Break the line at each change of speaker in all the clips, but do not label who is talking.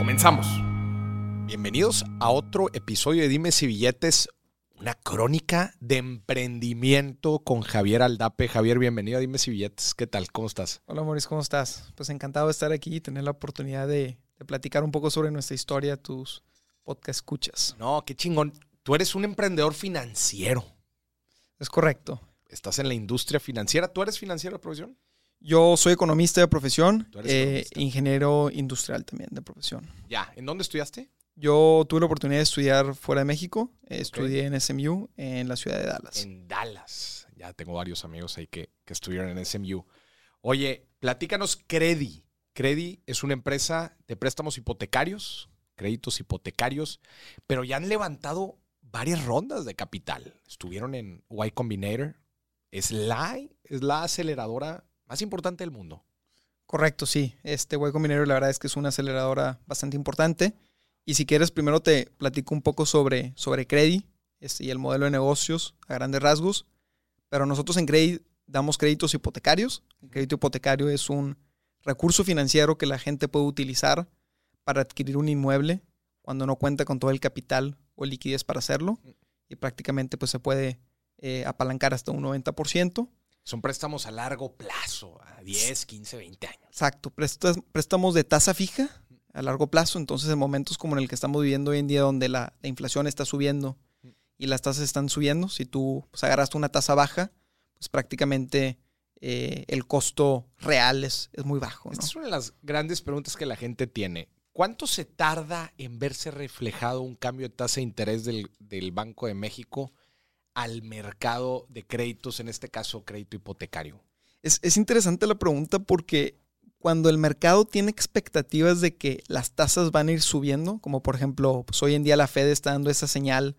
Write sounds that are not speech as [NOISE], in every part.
Comenzamos. Bienvenidos a otro episodio de Dimes y Billetes, una crónica de emprendimiento con Javier Aldape. Javier, bienvenido a Dimes y Billetes. ¿Qué tal? ¿Cómo estás?
Hola, Maurice, ¿cómo estás? Pues encantado de estar aquí y tener la oportunidad de, platicar un poco sobre nuestra historia, tus podcast escuchas.
No, qué chingón. Tú eres un emprendedor financiero.
Es correcto.
Estás en la industria financiera. ¿Tú eres financiero de profesión?
Yo soy economista de profesión, eh, ingeniero industrial también de profesión.
Ya, ¿en dónde estudiaste?
Yo tuve la oportunidad de estudiar fuera de México. Estudié en SMU en la ciudad de Dallas.
En Dallas. Ya tengo varios amigos ahí que, que estudiaron en SMU. Oye, platícanos Credi. Credi es una empresa de préstamos hipotecarios, créditos hipotecarios, pero ya han levantado varias rondas de capital. Estuvieron en Y Combinator. Es la, es la aceleradora más importante del mundo.
Correcto, sí. Este Hueco Minero la verdad es que es una aceleradora bastante importante. Y si quieres, primero te platico un poco sobre, sobre Credi este, y el modelo de negocios a grandes rasgos. Pero nosotros en Credi damos créditos hipotecarios. El crédito hipotecario es un recurso financiero que la gente puede utilizar para adquirir un inmueble cuando no cuenta con todo el capital o liquidez para hacerlo. Y prácticamente pues, se puede eh, apalancar hasta un 90%.
Son préstamos a largo plazo, a 10, 15, 20 años.
Exacto, préstamos de tasa fija a largo plazo. Entonces, en momentos como en el que estamos viviendo hoy en día, donde la, inflación está subiendo y las tasas están subiendo, si tú pues, agarraste una tasa baja, pues prácticamente eh, el costo real es, es muy bajo.
Esta es una de las grandes preguntas que la gente tiene. ¿Cuánto se tarda en verse reflejado un cambio de tasa de interés del, del Banco de México al mercado de créditos, en este caso crédito hipotecario?
Es, interesante la pregunta porque cuando el mercado tiene expectativas de que las tasas van a ir subiendo, como por ejemplo, pues hoy en día la Fed está dando esa señal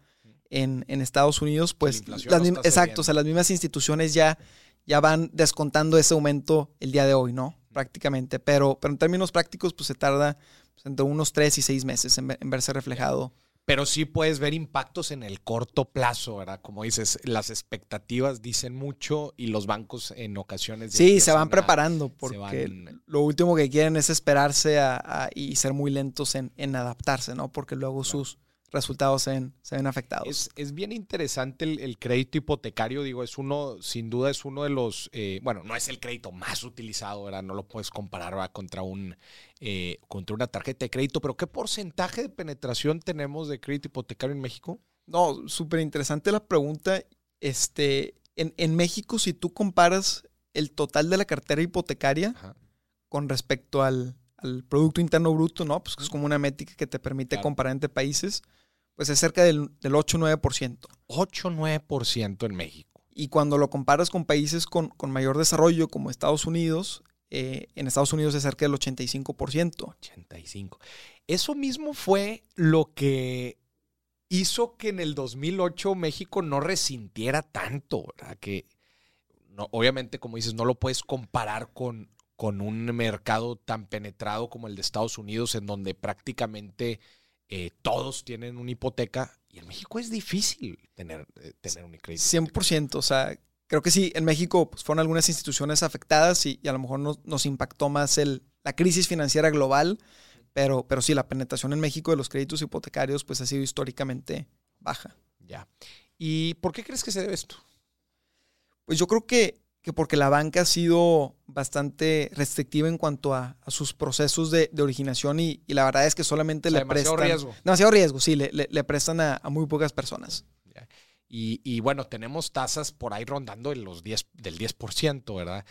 en, Estados Unidos, pues las, exacto, o sea, las mismas instituciones ya, ya van descontando ese aumento el día de hoy, ¿no? Prácticamente. Pero, pero en términos prácticos, pues se tarda pues, entre unos tres y seis meses en verse reflejado
pero sí puedes ver impactos en el corto plazo, ¿verdad? Como dices, las expectativas dicen mucho y los bancos en ocasiones...
Sí, se van preparando porque lo último que quieren es esperarse a, y ser muy lentos en, en adaptarse, ¿no? Porque luego sus resultados se ven, afectados.
Es, bien interesante el, crédito hipotecario, digo, es uno, sin duda es uno de los, eh, bueno, no es el crédito más utilizado, ¿verdad? No lo puedes comparar contra, un, eh, contra una tarjeta de crédito, pero ¿qué porcentaje de penetración tenemos de crédito hipotecario en México?
No, súper interesante la pregunta. Este, en, México, si tú comparas el total de la cartera hipotecaria con respecto al, Producto Interno Bruto, ¿no? Pues que es como una métrica que te permite comparar entre países pues es cerca del, 8-9%.
8-9% en México.
Y cuando lo comparas con países con, mayor desarrollo como Estados Unidos, eh, en Estados Unidos es cerca del 85%.
85. Eso mismo fue lo que hizo que en el 2008 México no resintiera tanto, ¿verdad? Que no, obviamente, como dices, no lo puedes comparar con, con un mercado tan penetrado como el de Estados Unidos, en donde prácticamente eh, todos tienen una hipoteca y en México es difícil tener, eh, tener un crédito.
100%, o sea, creo que sí, en México pues, fueron algunas instituciones afectadas y, a lo mejor nos, impactó más el, la crisis financiera global, pero, pero sí, la penetración en México de los créditos hipotecarios pues ha sido históricamente baja.
Ya. ¿Y por qué crees que se debe esto?
Pues yo creo que que porque la banca ha sido bastante restrictiva en cuanto a, sus procesos de, originación y, la verdad es que solamente le prestan... Demasiado riesgo. Demasiado riesgo, sí, le, prestan a, muy pocas personas.
Y, y, bueno, tenemos tasas por ahí rondando en los 10, del 10%, ¿verdad?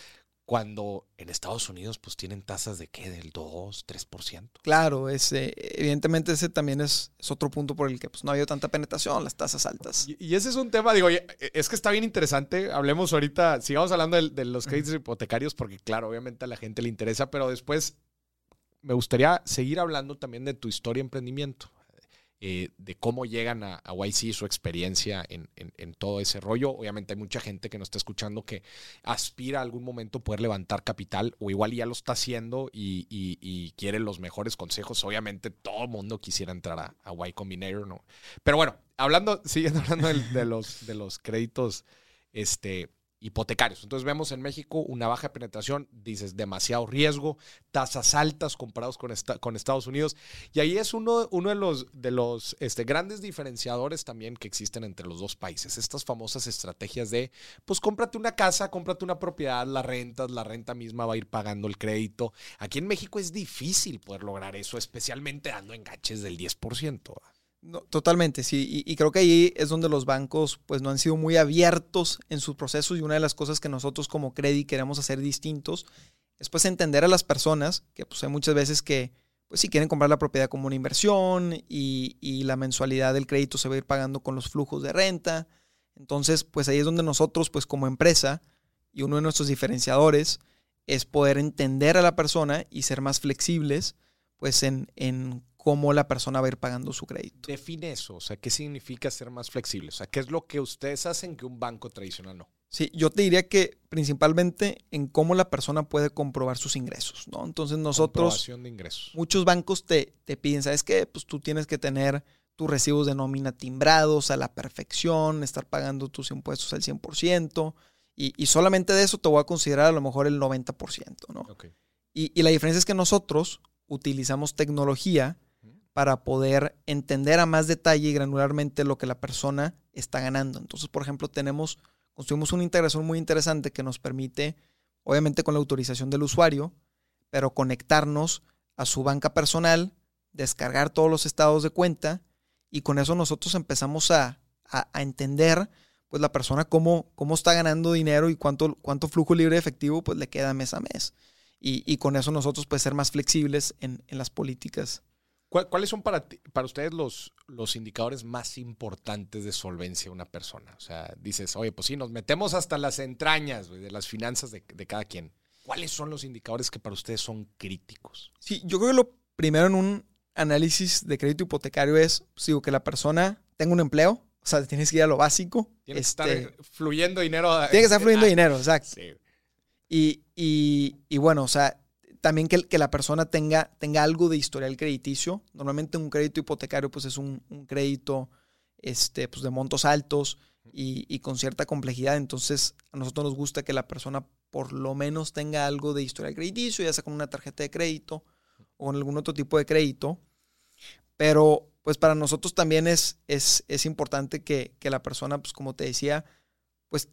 Cuando en Estados Unidos pues tienen tasas de qué, del 2, 3%.
Claro, ese, evidentemente ese también es, otro punto por el que pues, no ha habido tanta penetración, las tasas altas.
Y, ese es un tema, digo, es que está bien interesante, hablemos ahorita, sigamos hablando de, los créditos hipotecarios porque claro, obviamente a la gente le interesa, pero después me gustaría seguir hablando también de tu historia de emprendimiento. Eh, de cómo llegan a, a YC, su experiencia en, todo ese rollo. Obviamente hay mucha gente que nos está escuchando que aspira a algún momento poder levantar capital o igual ya lo está haciendo y, quiere los mejores consejos. Obviamente todo el mundo quisiera entrar a, Y Combinator, ¿no? Pero bueno, hablando, [LAUGHS] siguiendo hablando de, los, de los créditos, este, hipotecarios. Entonces vemos en México una baja penetración, dices, demasiado riesgo, tasas altas comparados con, con Estados Unidos. Y ahí es uno, uno de los, de los este, grandes diferenciadores también que existen entre los dos países. Estas famosas estrategias de, pues cómprate una casa, cómprate una propiedad, la rentas, la renta misma va a ir pagando el crédito. Aquí en México es difícil poder lograr eso, especialmente dando enganches del 10%
totalmente, sí. Y, creo que ahí es donde los bancos pues no han sido muy abiertos en sus procesos y una de las cosas que nosotros como Credit queremos hacer distintos es pues entender a las personas que pues hay muchas veces que pues si quieren comprar la propiedad como una inversión y, y la mensualidad del crédito se va a ir pagando con los flujos de renta. Entonces pues ahí es donde nosotros pues como empresa y uno de nuestros diferenciadores es poder entender a la persona y ser más flexibles pues en, en cómo la persona va a ir pagando su crédito.
Define eso, o sea, ¿qué significa ser más flexible? O sea, ¿qué es lo que ustedes hacen que un banco tradicional no?
Sí, yo te diría que principalmente en cómo la persona puede comprobar sus ingresos, ¿no? Entonces nosotros...
de ingresos.
Muchos bancos te, te piden, ¿sabes qué? Pues tú tienes que tener tus recibos de nómina timbrados a la perfección, estar pagando tus impuestos al 100%, y, y solamente de eso te voy a considerar a lo mejor el 90%, ¿no? Okay. Y, y la diferencia es que nosotros utilizamos tecnología para poder entender a más detalle y granularmente lo que la persona está ganando. Entonces, por ejemplo, tenemos, construimos una integración muy interesante que nos permite, obviamente con la autorización del usuario, pero conectarnos a su banca personal, descargar todos los estados de cuenta y con eso nosotros empezamos a, entender pues la persona cómo, cómo está ganando dinero y cuánto, cuánto flujo libre efectivo pues le queda mes a mes. Y, con eso nosotros pues ser más flexibles en, en las políticas
¿Cuáles son para, para ustedes los, los indicadores más importantes de solvencia de una persona? O sea, dices, oye, pues sí, nos metemos hasta las entrañas de las finanzas de, cada quien. ¿Cuáles son los indicadores que para ustedes son críticos?
Sí, yo creo que lo primero en un análisis de crédito hipotecario es, pues, digo, que la persona tenga un empleo, o sea, tienes que ir a lo básico.
Tiene que estar este, fluyendo dinero.
Tiene que estar fluyendo dinero, exacto. Sí. Y, y, y, bueno, o sea, también que, que, la persona tenga, tenga algo de historial crediticio. Normalmente un crédito hipotecario pues es un, crédito este, pues, de montos altos y, con cierta complejidad. Entonces a nosotros nos gusta que la persona por lo menos tenga algo de historial crediticio, ya sea con una tarjeta de crédito o con algún otro tipo de crédito. Pero pues para nosotros también es, es, es importante que, que, la persona, pues como te decía, pues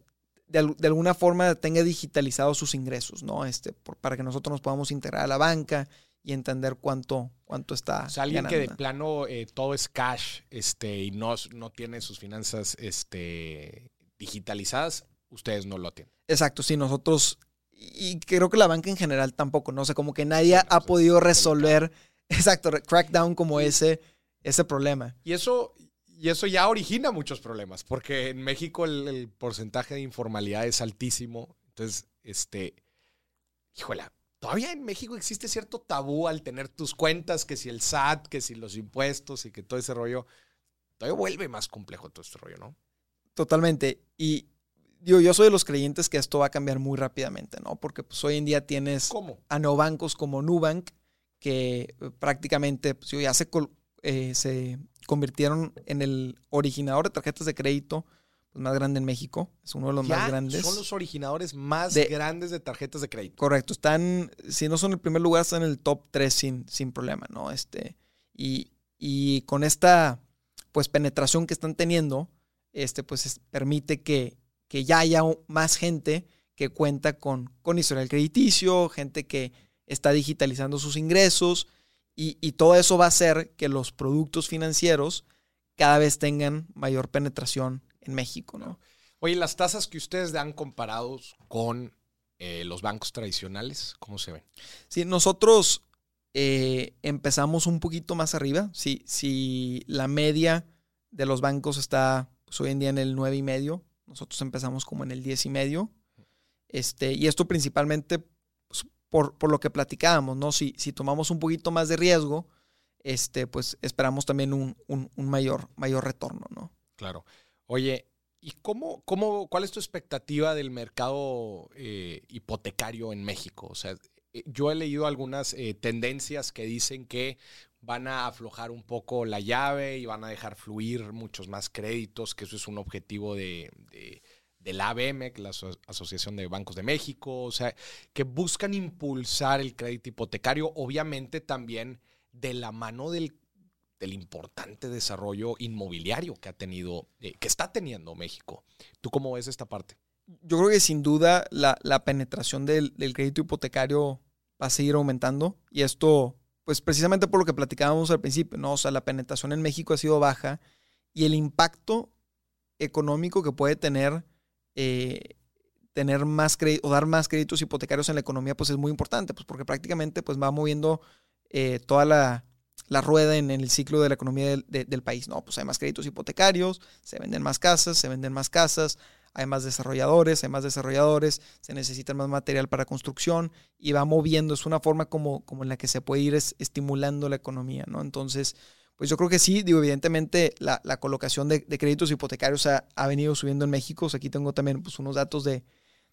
de, alguna forma tenga digitalizados sus ingresos, ¿no? Este, para que nosotros nos podamos integrar a la banca y entender cuánto, cuánto está.
O sea, alguien que de plano eh, todo es cash este, y no, no tiene sus finanzas este, digitalizadas, ustedes no lo tienen.
Exacto, sí, nosotros, y creo que la banca en general tampoco, ¿no? O sea, como que nadie ha podido resolver, [LAUGHS] exacto, crackdown como ese, ese problema.
Y eso, y eso ya origina muchos problemas, porque en México el, porcentaje de informalidad es altísimo. Entonces, este, híjole, todavía en México existe cierto tabú al tener tus cuentas, que si el SAT, que si los impuestos y que todo ese rollo, todavía vuelve más complejo todo este rollo, ¿no?
Totalmente. Y digo, yo soy de los creyentes que esto va a cambiar muy rápidamente, ¿no? Porque pues hoy en día tienes a no bancos como Nubank, que eh, prácticamente pues, ya se, eh, se convirtieron en el originador de tarjetas de crédito pues, más grande en México. Es uno de los más grandes.
Son los originadores más grandes de tarjetas de crédito.
Correcto. Están, si no son el primer lugar, están en el top 3 sin, sin problema, ¿no? Este, y, y con esta pues penetración que están teniendo, este, pues permite que, que ya haya más gente que cuenta con, con historial crediticio, gente que está digitalizando sus ingresos y, todo eso va a hacer que los productos financieros cada vez tengan mayor penetración en México, ¿no?
Oye, las tasas que ustedes dan comparados con eh, los bancos tradicionales, ¿cómo se ven?
Sí, nosotros eh, empezamos un poquito más arriba. Si, si la media de los bancos está pues, hoy en día en el 9 y medio, nosotros empezamos como en el 10 y medio. Este, y esto principalmente por, por, lo que platicábamos, ¿no? Si, si tomamos un poquito más de riesgo, este, pues esperamos también un, un, mayor, mayor retorno, ¿no?
Claro. Oye, ¿y cómo, cómo, cuál es tu expectativa del mercado eh, hipotecario en México? O sea, eh, yo he leído algunas eh, tendencias que dicen que van a aflojar un poco la llave y van a dejar fluir muchos más créditos, que eso es un objetivo de, la ABM, la Asociación de Bancos de México, o sea, que buscan impulsar el crédito hipotecario, obviamente también de la mano del, del importante desarrollo inmobiliario que ha tenido, eh, que está teniendo México. ¿Tú cómo ves esta parte?
Yo creo que sin duda la, la penetración del, del crédito hipotecario va a seguir aumentando y esto pues precisamente por lo que platicábamos al principio, ¿no? O sea, la penetración en México ha sido baja y el impacto económico que puede tener eh, tener más o dar más créditos hipotecarios en la economía, pues es muy importante, pues porque prácticamente pues va moviendo eh, toda la, rueda en, el ciclo de la economía del, del, país, ¿no? Pues hay más créditos hipotecarios, se venden más casas, se venden más casas, hay más desarrolladores, hay más desarrolladores, se necesita más material para construcción y va moviendo, es una forma como, como en la que se puede ir estimulando la economía, ¿no? Entonces, pues yo creo que sí, digo, evidentemente la, colocación de, créditos hipotecarios ha, venido subiendo en México, aquí tengo también pues, unos datos de,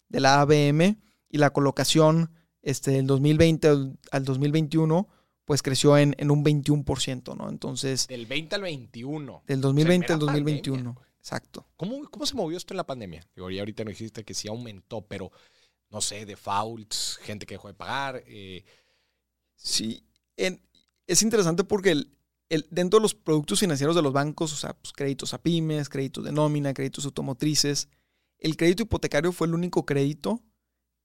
la ABM y la colocación este, del 2020 al, 2021 pues creció en, en, un 21%, ¿no? Entonces...
Del 20 al 21.
Del 2020 al 2021. Exacto.
¿Cómo, ¿Cómo, se movió esto en la pandemia? Digo, y ahorita no dijiste que sí aumentó, pero no sé, defaults, gente que dejó de pagar. Eh.
Sí, es interesante porque el, el, dentro de los productos financieros de los bancos, o sea, pues, créditos a pymes, créditos de nómina, créditos automotrices, el crédito hipotecario fue el único crédito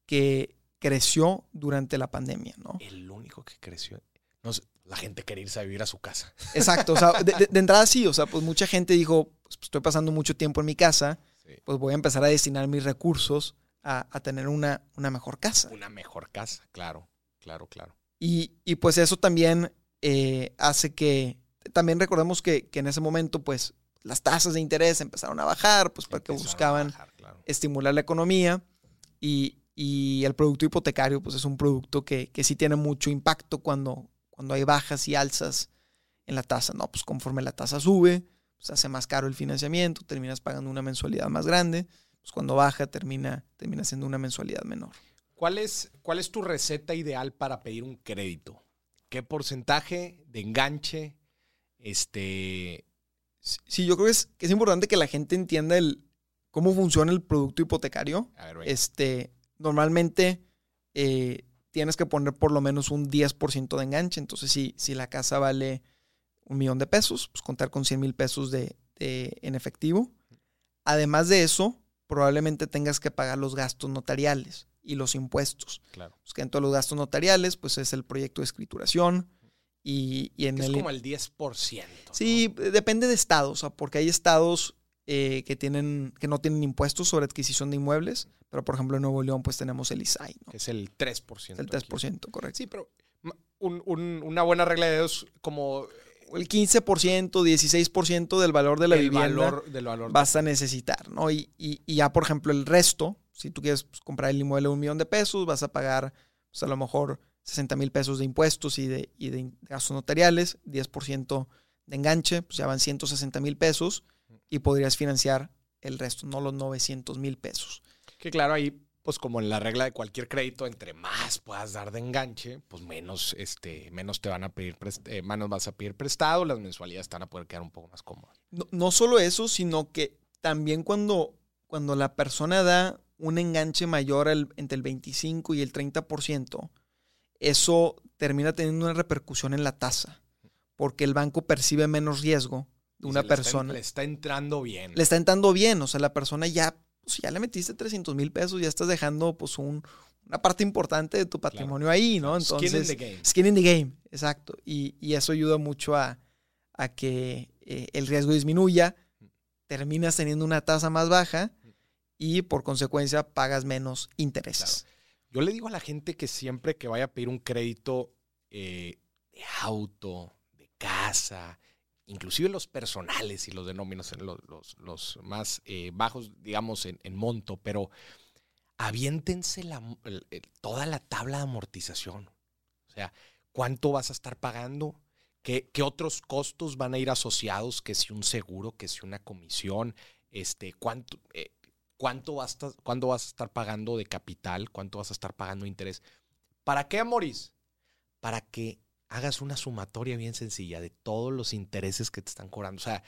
que creció durante la pandemia, ¿no?
El único que creció. No sé, la gente quería irse a vivir a su casa.
Exacto, o sea, de, entrada sí, o sea, pues mucha gente dijo, pues, estoy pasando mucho tiempo en mi casa, pues voy a empezar a destinar mis recursos a, tener una, una, mejor casa.
Una mejor casa, claro, claro, claro.
Y, y pues eso también eh, hace que, también recordemos que, que, en ese momento, pues las tasas de interés empezaron a bajar, pues porque buscaban estimular la economía y, y, el producto hipotecario, pues es un producto que, que sí tiene mucho impacto cuando, cuando hay bajas y alzas en la tasa, ¿no? Pues conforme la tasa sube, pues hace más caro el financiamiento, terminas pagando una mensualidad más grande, pues cuando baja termina, termina siendo una mensualidad menor.
¿Cuál es, ¿Cuál es tu receta ideal para pedir un crédito? ¿Qué porcentaje de enganche? Este.
Sí, yo creo que es, que es importante que la gente entienda el, cómo funciona el producto hipotecario. este, normalmente eh, tienes que poner por lo menos un 10% de enganche. Entonces, si, si la casa vale un millón de pesos, pues contar con 100 mil pesos de, en efectivo. Además de eso, probablemente tengas que pagar los gastos notariales y los impuestos.
Claro.
Pues que en todos los gastos notariales, pues es el proyecto de escrituración. Y, y en
es
el,
como el 10%.
Sí, depende de estados, porque hay estados eh, que, tienen, que no tienen impuestos sobre adquisición de inmuebles, pero por ejemplo en Nuevo León pues tenemos el ISAI.
¿no? es el 3%.
el 3%, correcto.
Sí, pero una buena regla de dos como...
El 15%, 16% del valor de la vivienda del valor vas a necesitar, ¿no? Y, y, ya, por ejemplo, el resto, si tú quieres pues, comprar el inmueble de un millón de pesos, vas a pagar pues, a lo mejor 60 mil pesos de impuestos y de, y de gastos notariales, 10% de enganche, pues ya van 160 mil pesos y podrías financiar el resto, no los 900 mil pesos.
Que claro, ahí, pues como en la regla de cualquier crédito, entre más puedas dar de enganche, pues menos, este, menos te van a pedir, eh, manos vas a pedir prestado, las mensualidades te van a poder quedar un poco más cómodas.
No, no solo eso, sino que también cuando, cuando la persona da un enganche mayor entre el 25 y el 30%, eso termina teniendo una repercusión en la tasa, porque el banco percibe menos riesgo una persona.
le está entrando bien.
Le está entrando bien, o sea, la persona ya, pues, ya le metiste 300 mil pesos, ya estás dejando pues un, una parte importante de tu patrimonio ahí, ¿no?
Entonces, skin in the game.
Skin in the game, exacto. Y, y eso ayuda mucho a, a que eh, el riesgo disminuya, terminas teniendo una tasa más baja y por consecuencia pagas menos intereses.
Yo le digo a la gente que siempre que vaya a pedir un crédito eh, de auto, de casa, inclusive los personales y los de los, los, más eh, bajos, digamos, en, monto, pero aviéntense toda la tabla de amortización. O sea, ¿cuánto vas a estar pagando? ¿Qué, ¿Qué, otros costos van a ir asociados? Que si un seguro, que si una comisión, este, cuánto, eh, cuánto vas, a, cuánto vas a estar pagando de capital, cuánto vas a estar pagando de interés. ¿Para qué, Amoris? Para que hagas una sumatoria bien sencilla de todos los intereses que te están cobrando. O sea,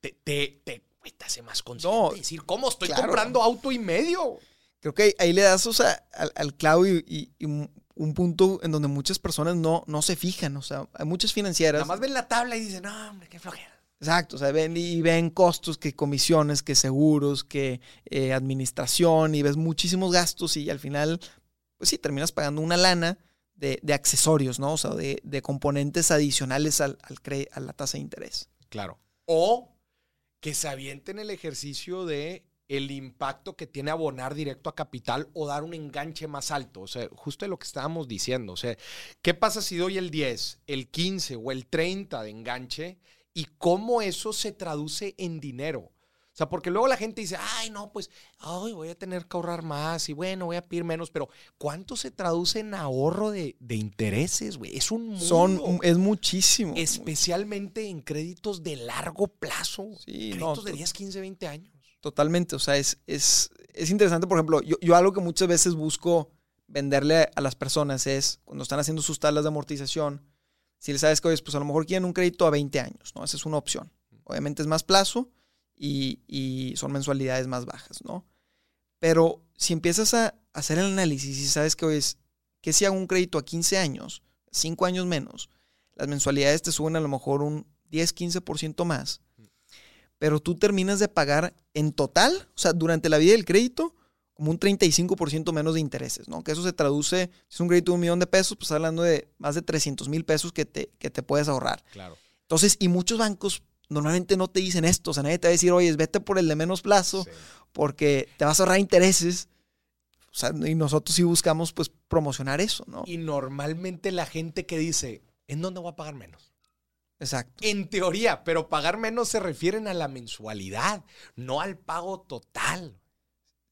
te, te, te, hace más consciente decir, ¿cómo estoy comprando auto y medio?
Creo que ahí le das o sea, al, al clavo y, un punto en donde muchas personas no, no se fijan. O sea, hay muchas financieras.
Nada más ven la tabla y dicen, no, hombre, qué flojera.
Exacto, o sea, ven y ven costos, que comisiones, que seguros, que eh, administración, y ves muchísimos gastos y al final, pues sí, terminas pagando una lana de, accesorios, ¿no? O sea, de, componentes adicionales al, al a la tasa de interés.
Claro. O que se avienten el ejercicio de el impacto que tiene abonar directo a capital o dar un enganche más alto. O sea, justo de lo que estábamos diciendo. O sea, ¿qué pasa si doy el 10, el 15 o el 30 de enganche y cómo eso se traduce en dinero? O sea, porque luego la gente dice, ay, no, pues, ay, voy a tener que ahorrar más y bueno, voy a pedir menos, pero ¿cuánto se traduce en ahorro de, intereses, güey? Es un mundo.
Son, es muchísimo.
Especialmente en créditos de largo plazo. Sí, créditos de 10, 15, 20 años.
Totalmente, o sea, es, es, interesante, por ejemplo, yo, yo algo que muchas veces busco venderle a las personas es, cuando están haciendo sus tablas de amortización, si les sabes que, oye, pues a lo mejor quieren un crédito a 20 años, ¿no? Esa es una opción. Obviamente es más plazo, y, son mensualidades más bajas, ¿no? Pero si empiezas a hacer el análisis y sabes que hoy es que si hago un crédito a 15 años, 5 años menos, las mensualidades te suben a lo mejor un 10, 15% más, pero tú terminas de pagar en total, o sea, durante la vida del crédito, como un 35% menos de intereses, ¿no? Que eso se traduce, si es un crédito de un millón de pesos, pues hablando de más de 300 mil pesos que te, que te puedes ahorrar.
Claro.
Entonces, y muchos bancos normalmente no te dicen esto. O sea, nadie te va a decir, oye, vete por el de menos plazo porque te vas a ahorrar intereses. O sea, y nosotros sí buscamos pues promocionar eso, ¿no?
Y normalmente la gente que dice, ¿en dónde voy a pagar menos?
Exacto.
En teoría, pero pagar menos se refieren a la mensualidad, no al pago total.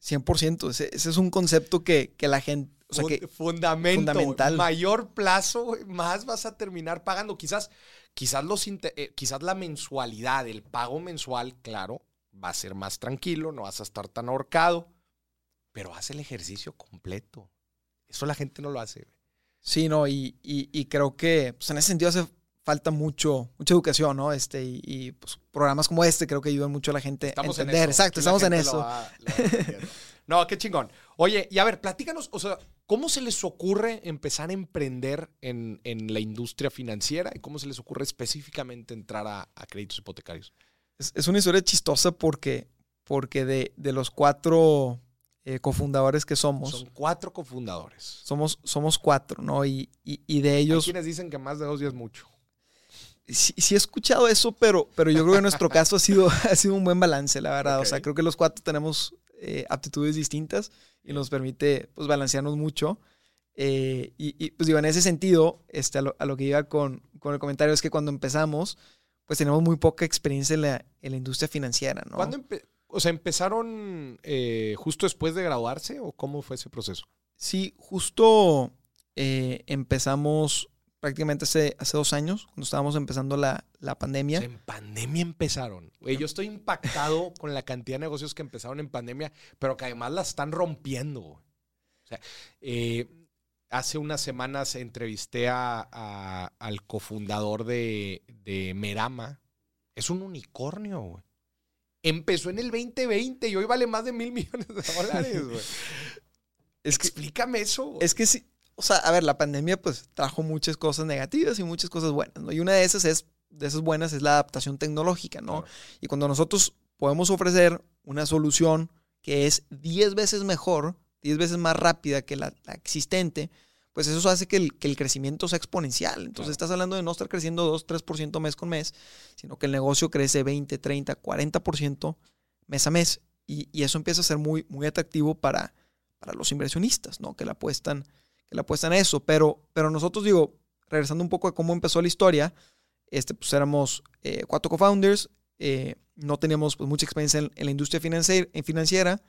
100%. Ese, ese es un concepto que, la gente... O sea, que
fundamental. Mayor plazo, más vas a terminar pagando. Quizás Quizás, los, eh, quizás la mensualidad, el pago mensual, claro, va a ser más tranquilo, no vas a estar tan ahorcado, pero haz el ejercicio completo. Eso la gente no lo hace.
Sí, no, y, creo que pues, en ese sentido hace falta mucho, mucha educación, ¿no? Este, y, pues, programas como este creo que ayudan mucho a la gente a entender. Exacto, estamos en eso. [LAUGHS]
no, qué chingón. Oye, y a ver, platícanos, o sea, ¿cómo se les ocurre empezar a emprender en, la industria financiera y cómo se les ocurre específicamente entrar a, créditos hipotecarios?
Es, una historia chistosa porque, porque de, los cuatro eh, cofundadores que somos.
Son cuatro cofundadores.
Somos, somos cuatro, ¿no? Y, de ellos.
Hay quienes dicen que más de dos días es mucho
sí, he escuchado eso, pero, pero yo creo que en nuestro caso ha sido, [LAUGHS] ha sido un buen balance, la verdad. O sea, creo que los cuatro tenemos eh, aptitudes distintas y nos permite pues, balancearnos mucho. Eh, y, pues digo, en ese sentido, este, a, lo, que iba con, con, el comentario es que cuando empezamos, pues tenemos muy poca experiencia en la, en la industria financiera, ¿no?
¿Cuándo o sea, empezaron eh, justo después de graduarse o cómo fue ese proceso?
Sí, justo empezamos prácticamente hace, hace dos años, cuando estábamos empezando la, pandemia.
en pandemia empezaron. yo estoy impactado [LAUGHS] con la cantidad de negocios que empezaron en pandemia, pero que además la están rompiendo. Eh, hace unas semanas entrevisté a, al cofundador de, Merama. Es un unicornio, Empezó en el 2020 y hoy vale más de mil millones de dólares, [LAUGHS] Es que, Explícame eso.
Es que sí, o sea, a ver, la pandemia pues trajo muchas cosas negativas y muchas cosas buenas, ¿no? Y una de esas es, de esas buenas es la adaptación tecnológica, ¿no? Y cuando nosotros podemos ofrecer una solución que es 10 veces mejor, 10 veces más rápida que la, existente, pues eso hace que el, que el, crecimiento sea exponencial. Entonces estás hablando de no estar creciendo 2, 3% mes con mes, sino que el negocio crece 20, 30, 40% mes a mes. Y, y, eso empieza a ser muy, muy atractivo para, para los inversionistas, ¿no? Que la apuestan que le apuestan a eso. Pero, pero nosotros, digo, regresando un poco a cómo empezó la historia, este, pues éramos eh, cuatro co-founders, eh, no teníamos pues, mucha experiencia en, la industria financiera, financiera,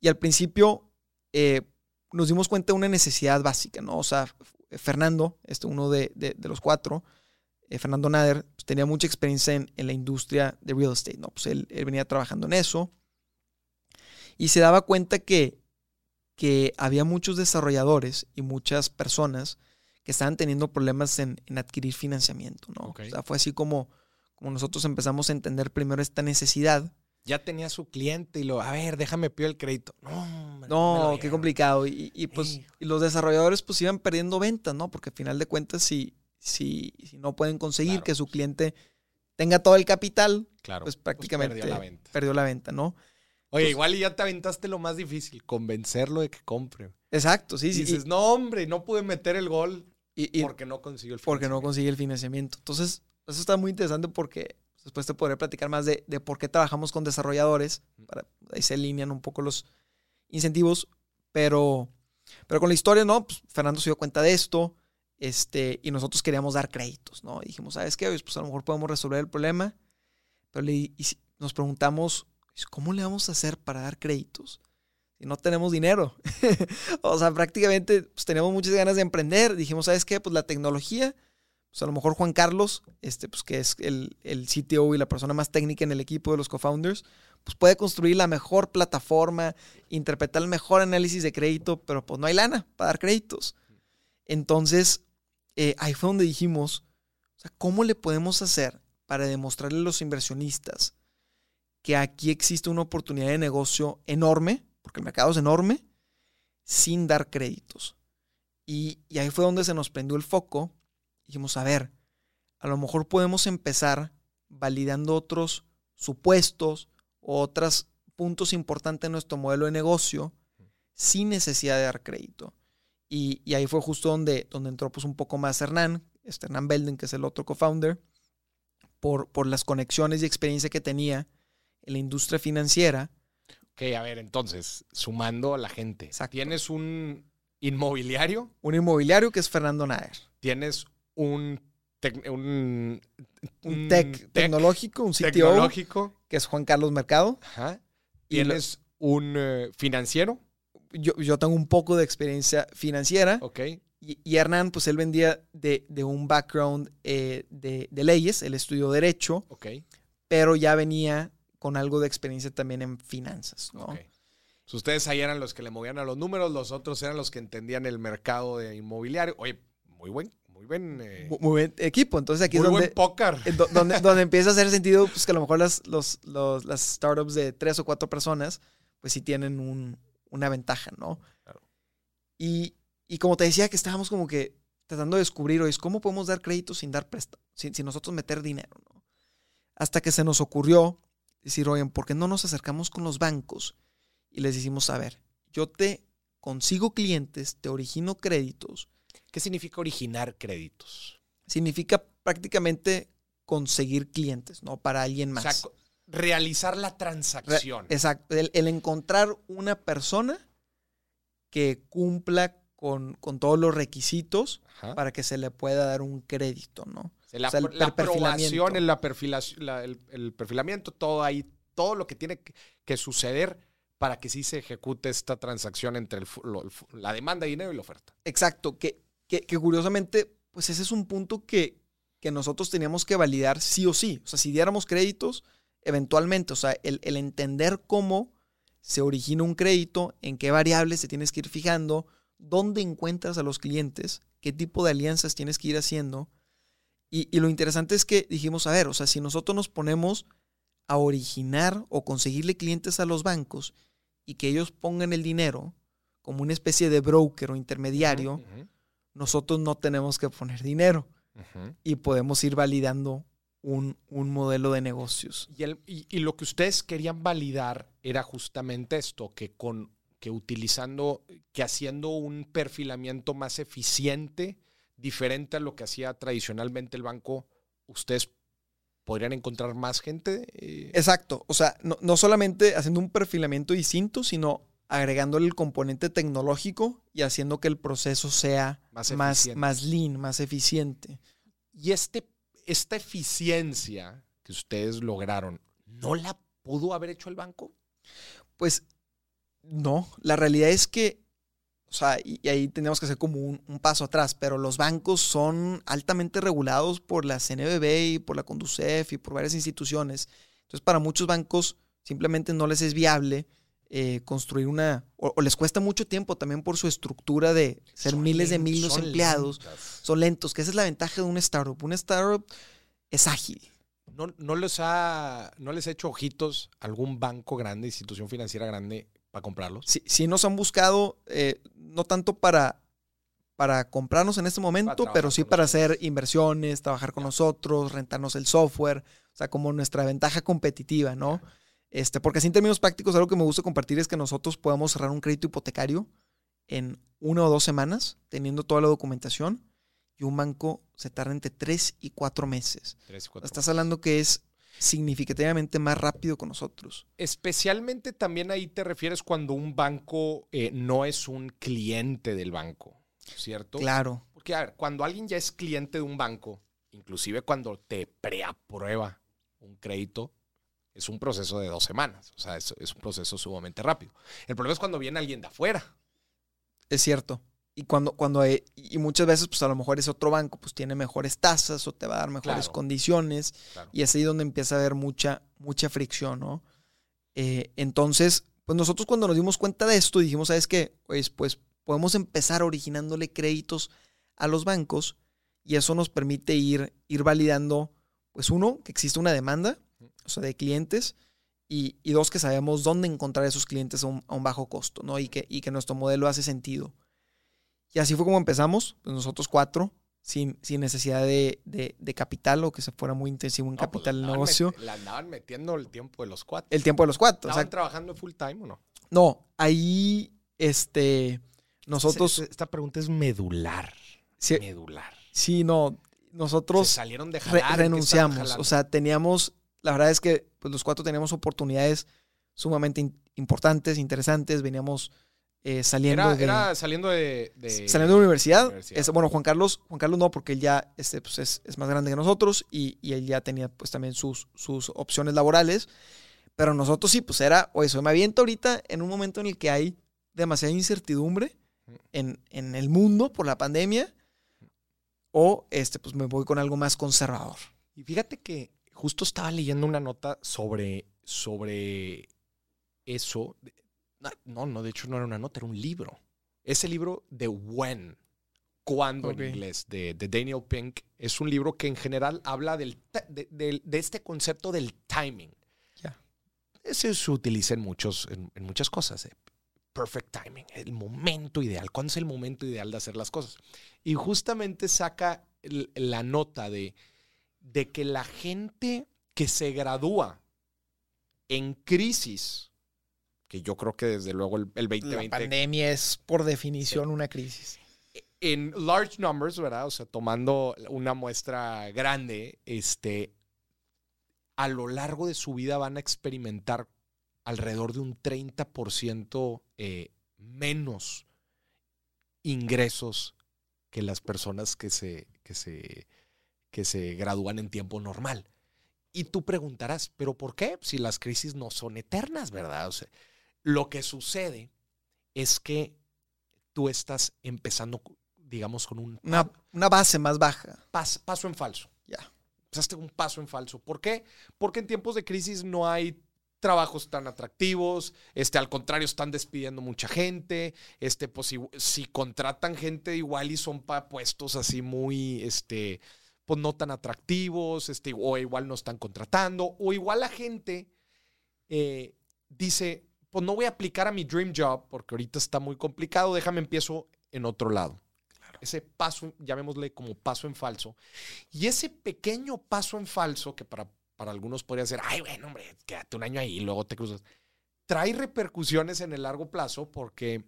y al principio eh, nos dimos cuenta de una necesidad básica, ¿no? O sea, Fernando, este uno de, los cuatro, Fernando Nader, pues, tenía mucha experiencia en, la industria de real estate, ¿no? Pues él, venía trabajando en eso y se daba cuenta que, que había muchos desarrolladores y muchas personas que estaban teniendo problemas en, adquirir financiamiento, ¿no? O sea, fue así como, como nosotros empezamos a entender primero esta necesidad
ya tenía su cliente y lo, a ver, déjame pido el crédito.
No, no, qué complicado. Y, pues los desarrolladores pues iban perdiendo ventas, ¿no? Porque al final de cuentas, si, si, si no pueden conseguir que su cliente tenga todo el capital, claro, pues, pues prácticamente perdió, la venta. ¿no?
Oye, pues igual y ya te aventaste lo más difícil, convencerlo de que compre.
Exacto, sí, sí.
dices, no, hombre, no pude meter el gol y, porque no consiguió el
financiamiento. Porque no consigue el financiamiento. Entonces, eso está muy interesante porque Después te podré platicar más de, por qué trabajamos con desarrolladores. Para, ahí se alinean un poco los incentivos. Pero, pero con la historia, ¿no? Pues Fernando se dio cuenta de esto. Este, y nosotros queríamos dar créditos, ¿no? Y dijimos, ¿sabes qué? Pues a lo mejor podemos resolver el problema. Pero le, nos preguntamos, ¿cómo le vamos a hacer para dar créditos? Si no tenemos dinero. [LAUGHS] o sea, prácticamente pues, teníamos muchas ganas de emprender. Dijimos, ¿sabes qué? Pues la tecnología pues a lo mejor Juan Carlos, este, pues que es el, el CTO y la persona más técnica en el equipo de los co-founders, pues puede construir la mejor plataforma, interpretar el mejor análisis de crédito, pero pues no hay lana para dar créditos. Entonces, eh, ahí fue donde dijimos, ¿cómo le podemos hacer para demostrarle a los inversionistas que aquí existe una oportunidad de negocio enorme, porque el mercado es enorme, sin dar créditos? Y, ahí fue donde se nos prendió el foco dijimos, a ver, a lo mejor podemos empezar validando otros supuestos o otros puntos importantes en nuestro modelo de negocio sin necesidad de dar crédito. Y, ahí fue justo donde, donde entró pues un poco más Hernán, este Hernán Belden, que es el otro co-founder, por, por las conexiones y experiencia que tenía en la industria financiera.
Ok, a ver, entonces, sumando a la gente. Tienes un inmobiliario.
Un inmobiliario que es Fernando Naer.
Tienes un,
un, tech, tecnológico, un CTO, tecnológico. que es Juan Carlos Mercado.
Ajá. Y él es un eh, financiero.
Yo, yo, tengo un poco de experiencia financiera.
Ok.
Y, Hernán, pues él vendía de, de un background eh, de, de, leyes, él estudió Derecho.
Ok.
Pero ya venía con algo de experiencia también en finanzas, ¿no? Okay.
Pues ustedes ahí eran los que le movían a los números, los otros eran los que entendían el mercado de inmobiliario. Oye, muy buen, muy buen,
eh, muy buen equipo. Entonces aquí
es
donde,
buen póker.
donde, [LAUGHS] donde, empieza a hacer sentido pues, que a lo mejor las, los, los, las startups de tres o cuatro personas, pues sí tienen un, una ventaja, ¿no? Claro. Y, y, como te decía, que estábamos como que tratando de descubrir, hoy, ¿cómo podemos dar crédito sin dar préstamo? Sin, sin, nosotros meter dinero, ¿no? Hasta que se nos ocurrió decir, oye, ¿por qué no nos acercamos con los bancos y les decimos, a ver, yo te consigo clientes, te origino créditos,
¿Qué significa originar créditos?
Significa prácticamente conseguir clientes, ¿no? Para alguien más. O sea,
realizar la transacción.
exacto. El, encontrar una persona que cumpla con, todos los requisitos para que se le pueda dar un crédito, ¿no?
La, aprobación, la el, perfilamiento, todo ahí, todo lo que tiene que suceder para que sí se ejecute esta transacción entre la demanda de dinero y la oferta.
Exacto, que que, curiosamente, pues ese es un punto que, que, nosotros teníamos que validar sí o sí. O sea, si diéramos créditos, eventualmente, o sea, el, el entender cómo se origina un crédito, en qué variables se tienes que ir fijando, dónde encuentras a los clientes, qué tipo de alianzas tienes que ir haciendo. Y, y, lo interesante es que dijimos, a ver, o sea, si nosotros nos ponemos a originar o conseguirle clientes a los bancos y que ellos pongan el dinero como una especie de broker o intermediario, nosotros no tenemos que poner dinero y podemos ir validando un, modelo de negocios.
Y, lo que ustedes querían validar era justamente esto, que con que utilizando, que haciendo un perfilamiento más eficiente, diferente a lo que hacía tradicionalmente el banco, ustedes podrían encontrar más gente.
Eh. Exacto. O sea, no, no solamente haciendo un perfilamiento distinto, sino agregándole el componente tecnológico y haciendo que el proceso sea más, más, lean, más eficiente.
Y este, esta eficiencia que ustedes lograron, ¿no la pudo haber hecho el banco?
Pues no, la realidad es que o sea, y, ahí tenemos que hacer como un, un, paso atrás, pero los bancos son altamente regulados por la CNBB y por la Conducef y por varias instituciones. Entonces, para muchos bancos simplemente no les es viable eh, construir una, o, les cuesta mucho tiempo también por su estructura de ser miles de miles de empleados, son lentos, que esa es la ventaja de un startup. Un startup es ágil.
¿No, no, les ha, ¿No les ha hecho ojitos algún banco grande, institución financiera grande para comprarlos?
Sí, sí nos han buscado, eh, no tanto para, para comprarnos en este momento, pero sí para hacer inversiones, trabajar con nosotros, rentarnos el software, o sea, como nuestra ventaja competitiva, ¿no? Este, porque así en términos prácticos, algo que me gusta compartir es que nosotros podemos cerrar un crédito hipotecario en una o dos semanas, teniendo toda la documentación, y un banco se tarda entre tres y cuatro meses. Estás hablando que es significativamente más rápido con nosotros.
Especialmente también ahí te refieres cuando un banco eh, no es un cliente del banco, ¿cierto?
Claro.
Porque, a ver, cuando alguien ya es cliente de un banco, inclusive cuando te preaprueba un crédito, es un proceso de dos semanas. O sea, es, un proceso sumamente rápido. El problema es cuando viene alguien de afuera.
Es cierto. Y cuando, cuando hay, y muchas veces, pues a lo mejor ese otro banco, pues tiene mejores tasas o te va a dar mejores condiciones. Y es ahí donde empieza a haber mucha, mucha fricción, ¿no? Eh, entonces, pues nosotros cuando nos dimos cuenta de esto, dijimos, ¿sabes qué? Pues, pues podemos empezar originándole créditos a los bancos y eso nos permite ir, ir validando, pues uno, que existe una demanda o sea, de clientes, y, dos, que sabemos dónde encontrar esos clientes a un, bajo costo, ¿no? Y que, y que nuestro modelo hace sentido. Y así fue como empezamos, pues nosotros cuatro, sin, sin necesidad de, capital o que se fuera muy intensivo en pues, capital el negocio.
la andaban metiendo el tiempo de los cuatro.
El tiempo de los cuatro.
¿Estaban trabajando full time o no?
No, ahí, este, nosotros...
Esta pregunta es medular. medular.
Sí, no, nosotros...
salieron de
renunciamos, o sea, teníamos la verdad es que pues, los cuatro teníamos oportunidades sumamente importantes, interesantes. Veníamos eh, saliendo
de. Era saliendo de,
Saliendo de la universidad. bueno, Juan Carlos, Juan Carlos no, porque él ya este, pues, es, más grande que nosotros y, él ya tenía pues también sus, sus opciones laborales. Pero nosotros sí, pues era, oye, eso me aviento ahorita en un momento en el que hay demasiada incertidumbre en, en el mundo por la pandemia. O este, pues me voy con algo más conservador.
Y fíjate que justo estaba leyendo una nota sobre, sobre eso. No, no, de hecho no era una nota, era un libro. Ese libro de When, cuando en inglés, de, Daniel Pink, es un libro que en general habla del, de, este concepto del timing.
Ya.
Ese se utiliza en, muchos, en, muchas cosas. Eh. Perfect timing, el momento ideal. ¿Cuándo es el momento ideal de hacer las cosas? Y justamente saca la nota de de que la gente que se gradúa en crisis, que yo creo que desde luego el, 2020...
La pandemia es por definición una crisis.
En large numbers, ¿verdad? O sea, tomando una muestra grande, este, a lo largo de su vida van a experimentar alrededor de un 30% eh, menos ingresos que las personas que se, que se que se gradúan en tiempo normal. Y tú preguntarás, ¿pero por qué? Si las crisis no son eternas, ¿verdad? O sea, lo que sucede es que tú estás empezando, digamos, con un...
Una, base más baja.
paso en falso.
Ya.
Empezaste un paso en falso. ¿Por qué? Porque en tiempos de crisis no hay trabajos tan atractivos, este, al contrario, están despidiendo mucha gente, este, pues si, si contratan gente igual y son para puestos así muy, este, pues no tan atractivos, este, o igual no están contratando, o igual la gente eh, dice, pues no voy a aplicar a mi dream job porque ahorita está muy complicado, déjame empiezo en otro lado. Ese paso, llamémosle como paso en falso. Y ese pequeño paso en falso, que para, para algunos podría ser, ay, bueno, hombre, quédate un año ahí y luego te cruzas, trae repercusiones en el largo plazo porque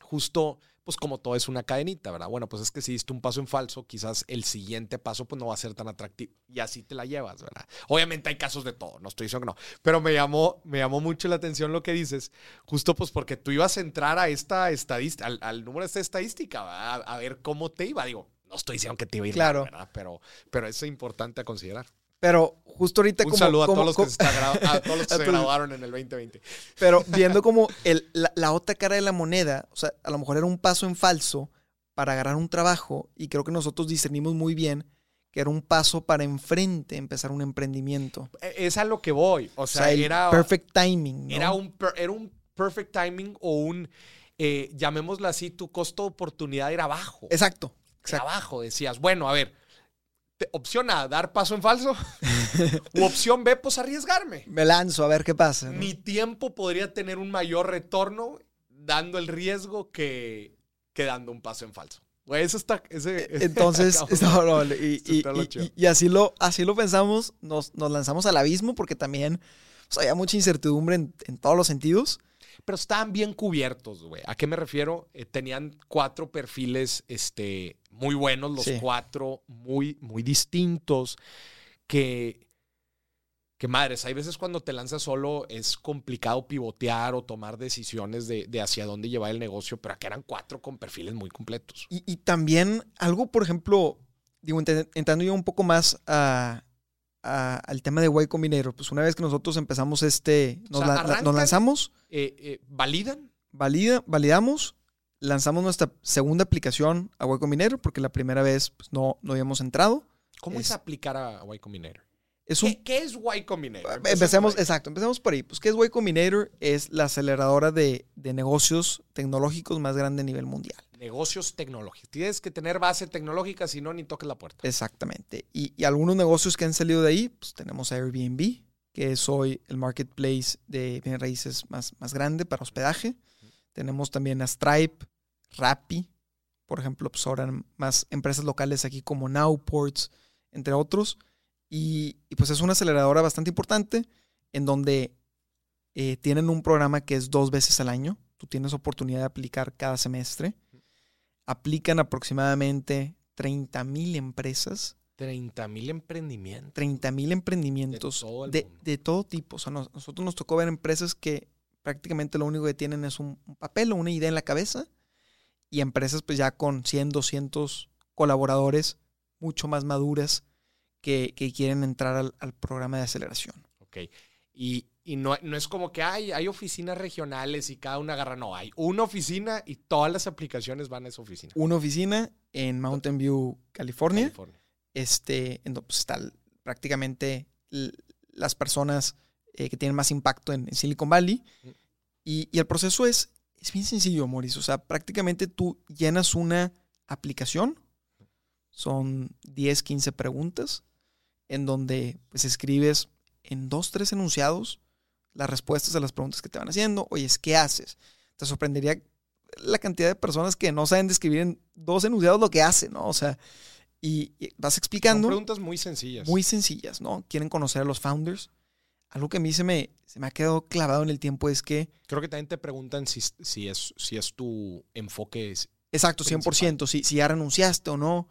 justo pues como todo es una cadenita, ¿verdad? Bueno, pues es que si diste un paso en falso, quizás el siguiente paso pues no va a ser tan atractivo y así te la llevas, ¿verdad? Obviamente hay casos de todo, no estoy diciendo que no, pero me llamó, me llamó mucho la atención lo que dices, justo pues porque tú ibas a entrar a esta estadística, al, número de esta estadística, ¿verdad? A, ver cómo te iba, digo, no estoy diciendo que te iba a ir
claro.
¿verdad? Pero, pero es importante a considerar.
Pero justo ahorita
Un
como...
saludo a
como-
todos los que se, a todos los que [LAUGHS]
A
se
todos.
graduaron en el 2020.
Pero [LAUGHS] viendo como el, la, la otra cara de la moneda, o sea, a lo mejor era un paso en falso para agarrar un trabajo y creo que nosotros discernimos muy bien que era un paso para enfrente empezar un emprendimiento.
E- Es a lo que voy. O
O
sea, era,
perfect timing. ¿no?
era, un, per- era un perfect timing o un, eh, llamémoslo así, tu costo de oportunidad era bajo.
Exacto.
Era
exacto.
bajo. Decías, bueno, a ver, te- opción A, dar paso en falso. [LAUGHS] u opción B, pues arriesgarme.
Me lanzo a ver qué pasa. ¿no?
Mi tiempo podría tener un mayor retorno dando el riesgo que, que dando un paso en falso. Güey, eso está. ese- [LAUGHS]
Entonces,
acabamos-
no, no, y,
chido.
y- y así, lo, así lo pensamos, nos, nos lanzamos al abismo porque también pues, había mucha incertidumbre en, en todos los sentidos.
Pero estaban bien cubiertos, güey. ¿A qué me refiero? Eh, tenían cuatro perfiles este, muy buenos, los
Sí.
cuatro muy, muy distintos. Que, que madres, hay veces cuando te lanzas solo es complicado pivotear o tomar decisiones de, de hacia dónde llevar el negocio, pero acá eran cuatro con perfiles muy completos.
Y, y también algo, por ejemplo, digo, ent- entrando yo un poco más a- a- al tema de Y Combinator, pues una vez que nosotros empezamos este, nos,
O sea,
la- la- nos
arrancan-
lanzamos,
Eh, eh, ¿Validan?
valida, validamos, lanzamos nuestra segunda aplicación a Y Combinator porque la primera vez pues, no, no habíamos entrado.
¿Cómo es,
Es-
aplicar a Y Combinator?
Es un
¿Qué, qué es Y Combinator?
Empecemos,
por ahí.
exacto, empecemos por ahí. Pues, ¿qué es Y Combinator? Es la aceleradora de, de negocios tecnológicos más grande a nivel mundial.
Negocios tecnológicos. Tienes que tener base tecnológica, si no, ni toques la puerta.
Exactamente. Y, y algunos negocios que han salido de ahí, pues tenemos Airbnb, que es hoy el marketplace de bienes raíces más, más grande para hospedaje. Tenemos también a Stripe, Rappi, por ejemplo, pues ahora más empresas locales aquí como Nowports, entre otros. Y, y, pues es una aceleradora bastante importante en donde eh, tienen un programa que es dos veces al año. Tú tienes oportunidad de aplicar cada semestre. Aplican aproximadamente 30 mil empresas
30 mil emprendimientos.
30 mil emprendimientos
De todo el
de,
mundo.
de todo tipo. O sea, nos- nosotros nos tocó ver empresas que prácticamente lo único que tienen es un, un papel o una idea en la cabeza y empresas pues ya con 100, 200 colaboradores mucho más maduras que, que quieren entrar al, al programa de aceleración.
Ok. Y, y no, no es como que hay, hay oficinas regionales y cada una agarra. No, hay una oficina y todas las aplicaciones van a esa oficina.
Una oficina en Mountain View, California,
California.
este, en donde pues, están prácticamente las personas eh, que tienen más impacto en, en Silicon Valley.
Mm.
Y, y el proceso es, es bien sencillo, Mauricio. O sea, prácticamente tú llenas una aplicación, son 10, 15 preguntas, en donde pues escribes en dos, tres enunciados las respuestas a las preguntas que te van haciendo. Oye, ¿qué haces? Te sorprendería la cantidad de personas que no saben describir en dos enunciados lo que hacen, ¿no? O sea, y, y vas
Son
explicando
preguntas muy sencillas.
muy sencillas, ¿no? Quieren conocer a los founders. Algo que a mí se me, se me ha quedado clavado en el tiempo es que,
Creo que también te preguntan si, si, es, si es tu enfoque. es-
exacto, 100%, si, si ya renunciaste o no,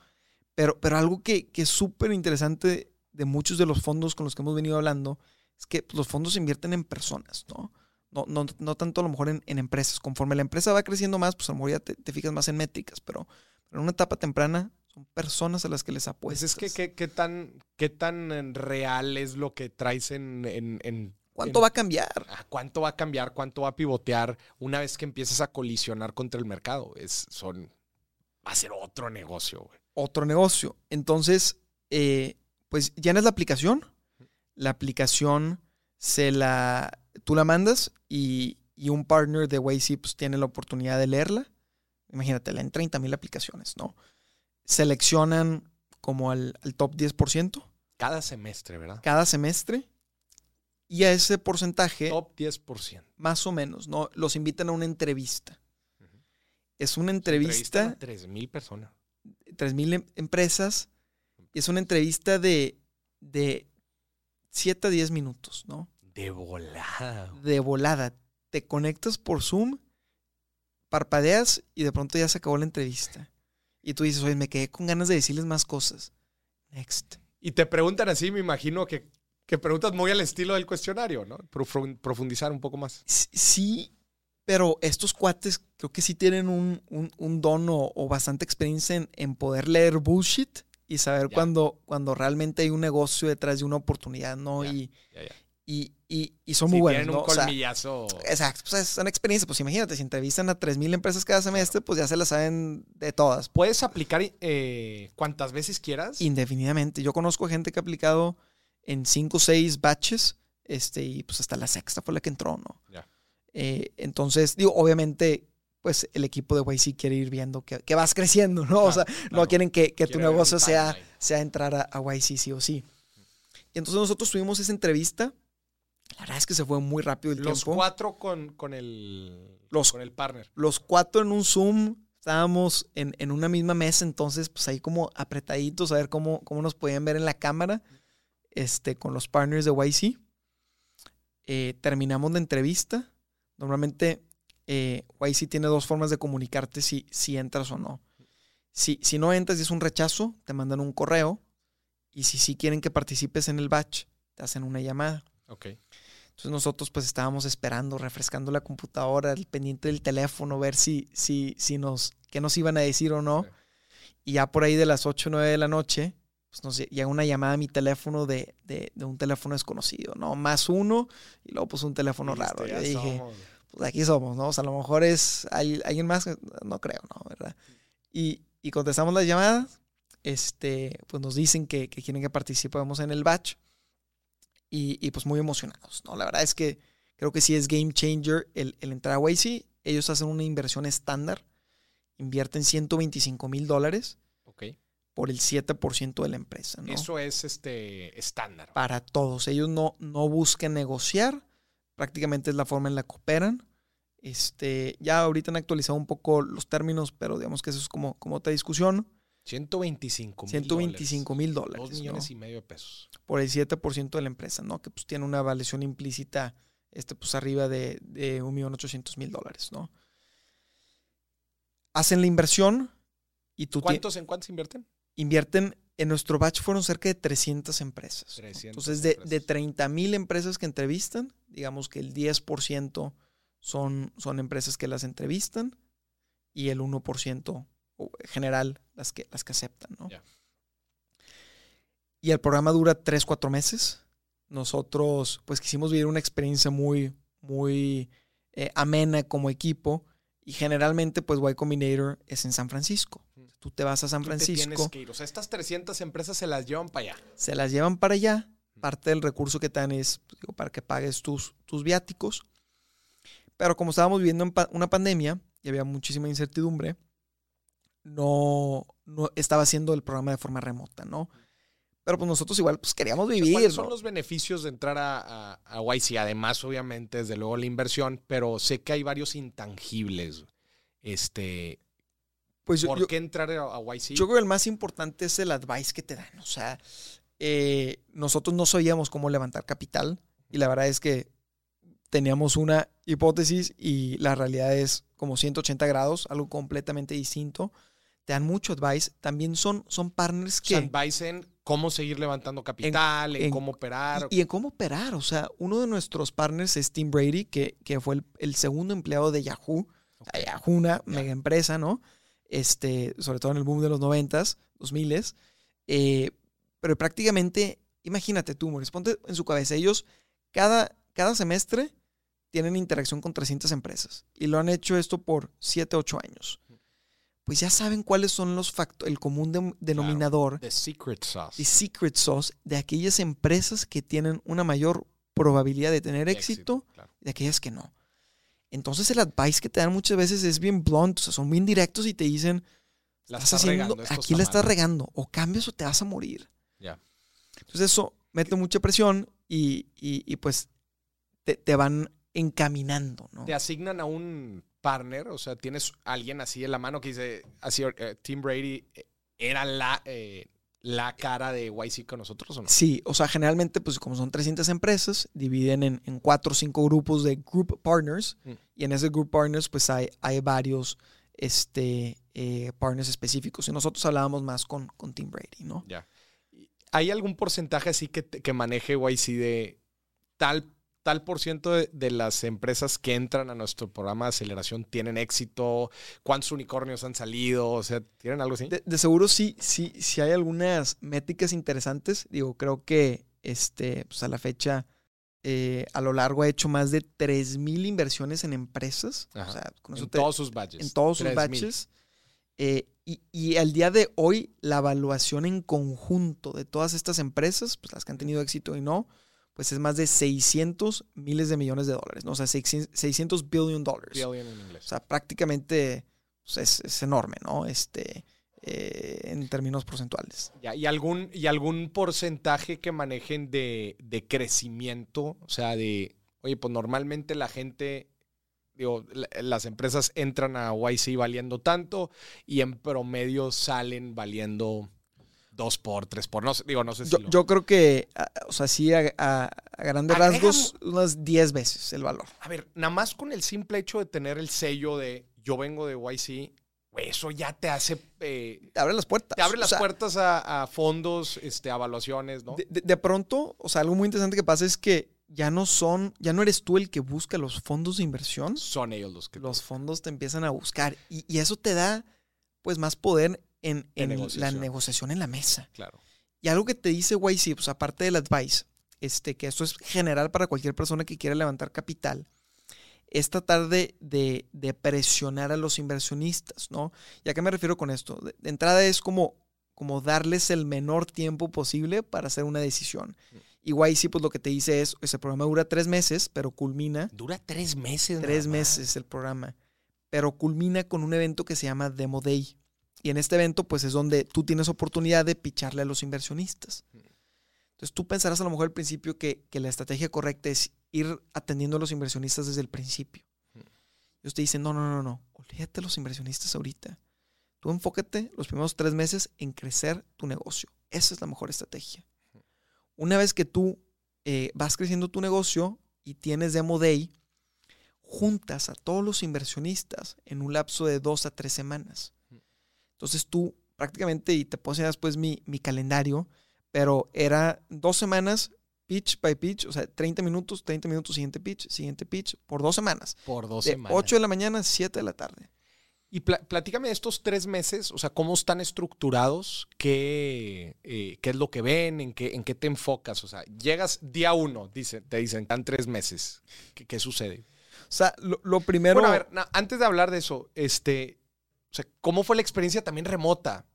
pero, pero algo que, que es súper interesante de muchos de los fondos con los que hemos venido hablando es que los fondos invierten en personas, ¿no? No, no, no tanto a lo mejor en, en empresas. Conforme la empresa va creciendo más, pues a lo mejor ya te, te fijas más en métricas, pero, pero en una etapa temprana son personas a las que les
Pues
apuestas.
es que qué, tan, qué tan eh, real es lo que traes en... en, en-
¿Cuánto
en-
va a cambiar?
ah, ¿Cuánto va a cambiar? ¿Cuánto va a pivotear una vez que empieces a colisionar contra el mercado? Es, son, va a ser otro negocio, güey.
otro negocio. Entonces, eh, pues llenas la aplicación. La aplicación se la. Tú la mandas y, y un partner de Waze pues, tiene la oportunidad de leerla. Imagínate, leen 30 mil aplicaciones, ¿no? Seleccionan como al, al top 10%
Cada semestre, ¿verdad?
cada semestre. Y a ese porcentaje,
Top 10%.
más o menos, ¿no? Los invitan a una entrevista. Es una entrevista.
3 mil personas.
3.000 em- empresas y es una entrevista de, de 7 a 10 minutos, ¿no?
De volada.
De volada. Te conectas por Zoom, parpadeas y de pronto ya se acabó la entrevista. Y tú dices, oye, me quedé con ganas de decirles más cosas. Next.
Y te preguntan así, me imagino que, que preguntas muy al estilo del cuestionario, ¿no? Profun- Profundizar un poco más.
Sí, pero estos cuates creo que sí tienen un, un- un don o, o bastante experiencia en, en poder leer bullshit y saber cuando, cuando realmente hay un negocio detrás de una oportunidad, ¿no? y, y, y, son muy buenos.
Tienen un colmillazo.
exacto, pues es una experiencia. Pues imagínate, si entrevistan a 3.000 empresas cada semestre, pues ya se las saben de todas.
¿Puedes aplicar eh, cuantas veces quieras?
Indefinidamente. Yo conozco gente que ha aplicado en 5 o 6 batches este, y pues hasta la sexta fue la que entró, ¿no? Ya. Eh, entonces, digo, obviamente pues el equipo de YC quiere ir viendo que, vas creciendo, ¿no? o sea, no quieren que, tu negocio sea, sea entrar a, a, YC sí o sí. Y entonces nosotros tuvimos esa entrevista. La verdad es que se fue muy rápido el
tiempo.
Los
cuatro con, con, el, los, con el partner.
Los cuatro en un Zoom. Estábamos en, una misma mesa, entonces pues ahí como apretaditos a ver cómo, cómo nos podían ver en la cámara este, con los partners de YC. Eh, terminamos la entrevista. Normalmente eh, YC tiene dos formas de comunicarte si, si entras o no. Si, si no entras y es un rechazo, te mandan un correo. Y si sí quieren que participes en el batch, te hacen una llamada.
Ok.
Entonces nosotros pues estábamos esperando, refrescando la computadora, el pendiente del teléfono, ver si, si, si nos, qué nos iban a decir o no. Y ya por ahí de las 8 o 9 de la noche, pues nos llega una llamada a mi teléfono de, de, de, un teléfono desconocido, ¿no? Más uno y luego pues un teléfono raro. Yo dije, pues aquí somos, ¿no? O sea, a lo mejor es alguien más, no creo, ¿no? ¿Verdad? Y, y contestamos las llamadas, este, pues nos dicen que, que quieren que participemos en el batch y, y, pues muy emocionados, ¿no? La verdad es que creo que sí es game changer el, el entrar a Waze. Ellos hacen una inversión estándar, invierten 125 mil dólares por el 7% de la empresa, ¿no?
Eso es este estándar.
Para todos. Ellos no, no buscan negociar, prácticamente es la forma en la que operan. Este, ya ahorita han actualizado un poco los términos, pero digamos que eso es como, como otra discusión.
125
mil 125 mil dólares.
Dos millones y medio de pesos.
Por el 7% de la empresa, ¿no? Que pues tiene una evaluación implícita, este, pues arriba de, de 1.800.000 dólares, ¿no? Hacen la inversión y tú...
¿Cuántos en cuántos invierten?
Invierten en nuestro batch fueron cerca de 300 empresas. Entonces, de, de 30 mil empresas que entrevistan, digamos que el 10% son, son empresas que las entrevistan y el 1% general las que, las que aceptan. ¿no? Y el programa dura 3, 4 meses. Nosotros pues quisimos vivir una experiencia muy, muy eh, amena como equipo y generalmente pues Y Combinator es en San Francisco. Tú te vas a San Francisco.
tienes que ir. O sea, estas 300 empresas se las llevan para allá.
Se las llevan para allá. Parte del recurso que te dan es pues, digo, para que pagues tus, tus viáticos. Pero como estábamos viviendo en una pandemia y había muchísima incertidumbre, no, no estaba haciendo el programa de forma remota, ¿no? Pero pues nosotros igual pues queríamos vivir.
¿Cuáles son los beneficios de entrar a, a, YC? Además, obviamente, desde luego la inversión, pero sé que hay varios intangibles. Este, pues ¿Por qué entrar a, YC?
Yo creo que el más importante es el advice que te dan. O sea, eh, nosotros no sabíamos cómo levantar capital y la verdad es que teníamos una hipótesis y la realidad es como 180 grados, algo completamente distinto. Te dan mucho advice. También son, son partners que...
advice en cómo seguir levantando capital, en, cómo operar.
Y, en cómo operar. O sea, uno de nuestros partners es Tim Brady, que, que fue el, segundo empleado de Yahoo. Yahoo, una mega empresa, ¿no? este, sobre todo en el boom de los 90s, 2000s. Eh, pero prácticamente, imagínate tú, Maurice, ponte en su cabeza, ellos cada, cada semestre tienen interacción con 300 empresas y lo han hecho esto por 7, 8 años. Pues ya saben cuáles son los factores, el común denominador.
The secret sauce.
The secret sauce de aquellas empresas que tienen una mayor probabilidad de tener éxito, y de aquellas que no. Entonces el advice que te dan muchas veces es bien blunt, o sea, son bien directos y te dicen, la estás haciendo, aquí la estás regando, o cambias o te vas a morir.
Ya.
Entonces eso mete mucha presión y, y, pues te, van encaminando, ¿no?
Te asignan a un partner, o sea, tienes alguien así en la mano que dice, así, eh, Tim Brady eh, era la, eh, la cara de YC con nosotros o no?
Sí, o sea, generalmente, pues como son 300 empresas, dividen en, en cuatro o cinco grupos de group partners. Mm. Y en ese group partners, pues hay, hay varios este, eh, partners específicos. Y nosotros hablábamos más con, con Tim Brady, ¿no?
Ya. ¿Hay algún porcentaje así que, que maneje YC de tal tal por ciento de, las empresas que entran a nuestro programa de aceleración tienen éxito? ¿Cuántos unicornios han salido? O sea, ¿tienen algo así?
De, seguro sí, sí, sí hay algunas métricas interesantes. Digo, creo que este, pues a la fecha, eh, a lo largo ha hecho más de 3.000 inversiones en empresas.
O sea, en todos sus batches.
En todos sus batches. Eh, y, y, al día de hoy, la evaluación en conjunto de todas estas empresas, pues las que han tenido éxito y no, pues es más de 600 miles de millones de dólares, ¿no? O sea, 600 billion dólares.
Billion en inglés.
O sea, prácticamente pues, es, enorme, ¿no? Este, eh, en términos porcentuales.
¿y, algún, ¿Y algún porcentaje que manejen de, crecimiento? O sea, de, oye, pues normalmente la gente digo, las empresas entran a YC valiendo tanto y en promedio salen valiendo dos por, tres por. No, digo, no sé
si. Yo, creo que, o sea, sí, a, grandes rasgos, unas 10 veces el valor.
A ver, nada más con el simple hecho de tener el sello de yo vengo de YC, eso ya te hace.
Eh, te abre las puertas.
Te abre las puertas a, fondos, este, evaluaciones, ¿no?
De, pronto, o sea, algo muy interesante que pasa es que ya no son, ya no eres tú el que busca los fondos de inversión.
Son ellos los que.
Los fondos te empiezan a buscar. Y, y eso te da, pues, más poder en, la negociación en la mesa.
Claro.
Y algo que te dice YC, pues aparte del advice, este, que esto es general para cualquier persona que quiera levantar capital, es tratar de, de, presionar a los inversionistas, ¿no? ¿Y a qué me refiero con esto? De, entrada es como, como darles el menor tiempo posible para hacer una decisión. Mm. Y YC, pues lo que te dice es, ese programa dura tres meses, pero culmina.
Dura tres meses.
Tres meses el programa. Pero culmina con un evento que se llama Demo Day. Y en este evento, pues es donde tú tienes oportunidad de picharle a los inversionistas. Entonces tú pensarás a lo mejor al principio que, la estrategia correcta es ir atendiendo a los inversionistas desde el principio. Y usted dice, no, no, no, no, olvídate de los inversionistas ahorita. Tú enfócate los primeros tres meses en crecer tu negocio. Esa es la mejor estrategia. Una vez que tú eh, vas creciendo tu negocio y tienes Demo Day, juntas a todos los inversionistas en un lapso de dos a tres semanas. Entonces tú prácticamente, y te puse después mi, mi calendario, pero era dos semanas pitch by pitch, o sea, 30 minutos, 30 minutos, siguiente pitch, siguiente pitch, por dos semanas.
Por dos
de
semanas.
8 de la mañana 7 de la tarde.
Y platícame de estos tres meses, o sea, cómo están estructurados, qué, eh, qué es lo que ven, en qué, en qué te enfocas. O sea, llegas día uno, dice, te dicen, están tres meses. ¿Qué, qué sucede?
O sea, lo, lo primero.
Bueno, a ver, antes de hablar de eso, este, o sea, ¿cómo fue la experiencia también remota?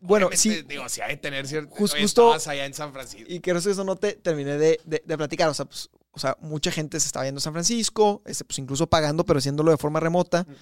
Bueno, sí.
Digo, si hay que tener cierto.
justo.
allá en San Francisco.
Y que eso no te terminé de, platicar. O sea, pues, o sea, mucha gente se estaba yendo a San Francisco, este, pues incluso pagando, pero haciéndolo de forma remota. Mm.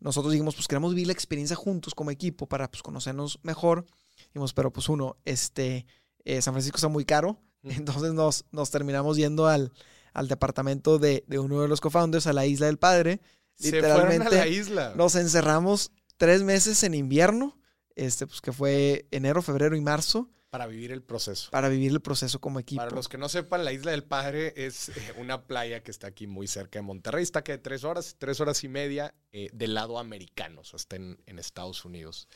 Nosotros dijimos, pues queremos vivir la experiencia juntos como equipo para pues, conocernos mejor. Dijimos, pero pues uno, este, eh, San Francisco está muy caro. Mm. [LAUGHS] Entonces nos, nos terminamos yendo al, al departamento de, uno de los co-founders, a la isla del padre.
Literalmente, Se a la isla.
Nos encerramos tres meses en invierno, este, pues que fue enero, febrero y marzo.
Para vivir el proceso.
Para vivir el proceso como equipo.
Para los que no sepan, la Isla del Padre es eh, una playa que está aquí muy cerca de Monterrey. Está que tres horas, tres horas y media eh, del lado americano, o sea, está en, Estados Unidos.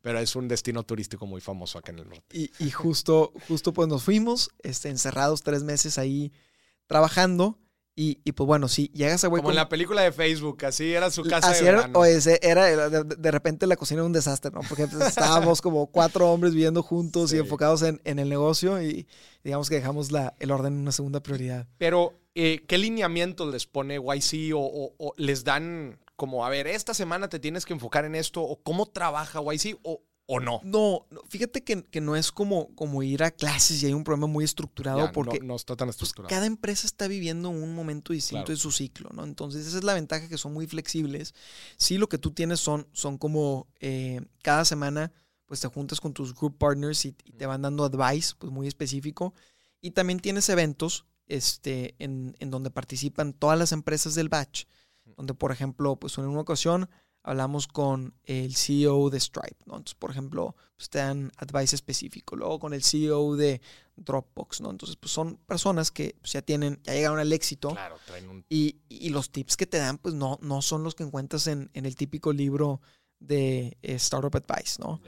Pero es un destino turístico muy famoso acá en el norte.
Y, y justo, justo pues nos fuimos, este, encerrados tres meses ahí trabajando. Y, pues bueno, si llegas a
güey. Como en la película de Facebook, así era su casa.
Así era, o ese, era de, repente la cocina era un desastre, ¿no? Porque pues, estábamos como cuatro hombres viviendo juntos y enfocados en, el negocio y digamos que dejamos la, el orden en una segunda prioridad.
Pero, eh, ¿qué lineamientos les pone YC o, o, les dan como, a ver, esta semana te tienes que enfocar en esto o cómo trabaja YC o, ¿O no?
No, fíjate que, no es como, como ir a clases y hay un problema muy estructurado porque
no, está tan
pues,
estructurado.
cada empresa está viviendo un momento distinto de su ciclo, ¿no? Entonces esa es la ventaja que son muy flexibles. Sí, lo que tú tienes son, son como eh, cada semana pues te juntas con tus group partners y, te van dando advice pues muy específico. Y también tienes eventos este, en, en donde participan todas las empresas del batch, donde por ejemplo pues en una ocasión hablamos con el CEO de Stripe, ¿no? Entonces, por ejemplo, pues te dan advice específico. Luego con el CEO de Dropbox, ¿no? Entonces, pues son personas que pues, ya tienen, ya llegaron al éxito.
Claro, traen un...
y, y, los tips que te dan, pues no, no son los que encuentras en, en el típico libro de eh, Startup Advice, ¿no?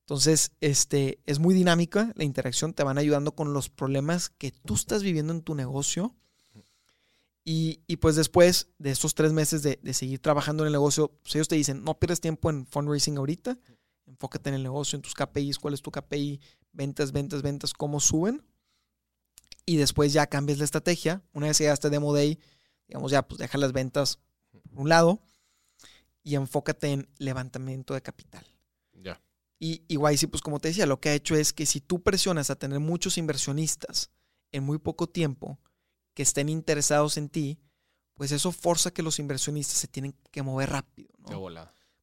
Entonces, este, es muy dinámica la interacción, te van ayudando con los problemas que tú estás viviendo en tu negocio Y, y pues después de estos tres meses de, de, seguir trabajando en el negocio, pues ellos te dicen, no pierdes tiempo en fundraising ahorita, enfócate en el negocio, en tus KPIs, cuál es tu KPI, ventas, ventas, ventas, cómo suben. Y después ya cambias la estrategia. Una vez que ya este Demo Day, digamos ya, pues deja las ventas por un lado y enfócate en levantamiento de capital.
Ya.
Y, y YC, pues como te decía, lo que ha hecho es que si tú presionas a tener muchos inversionistas en muy poco tiempo que estén interesados en ti, pues eso forza que los inversionistas se tienen que mover rápido, ¿no?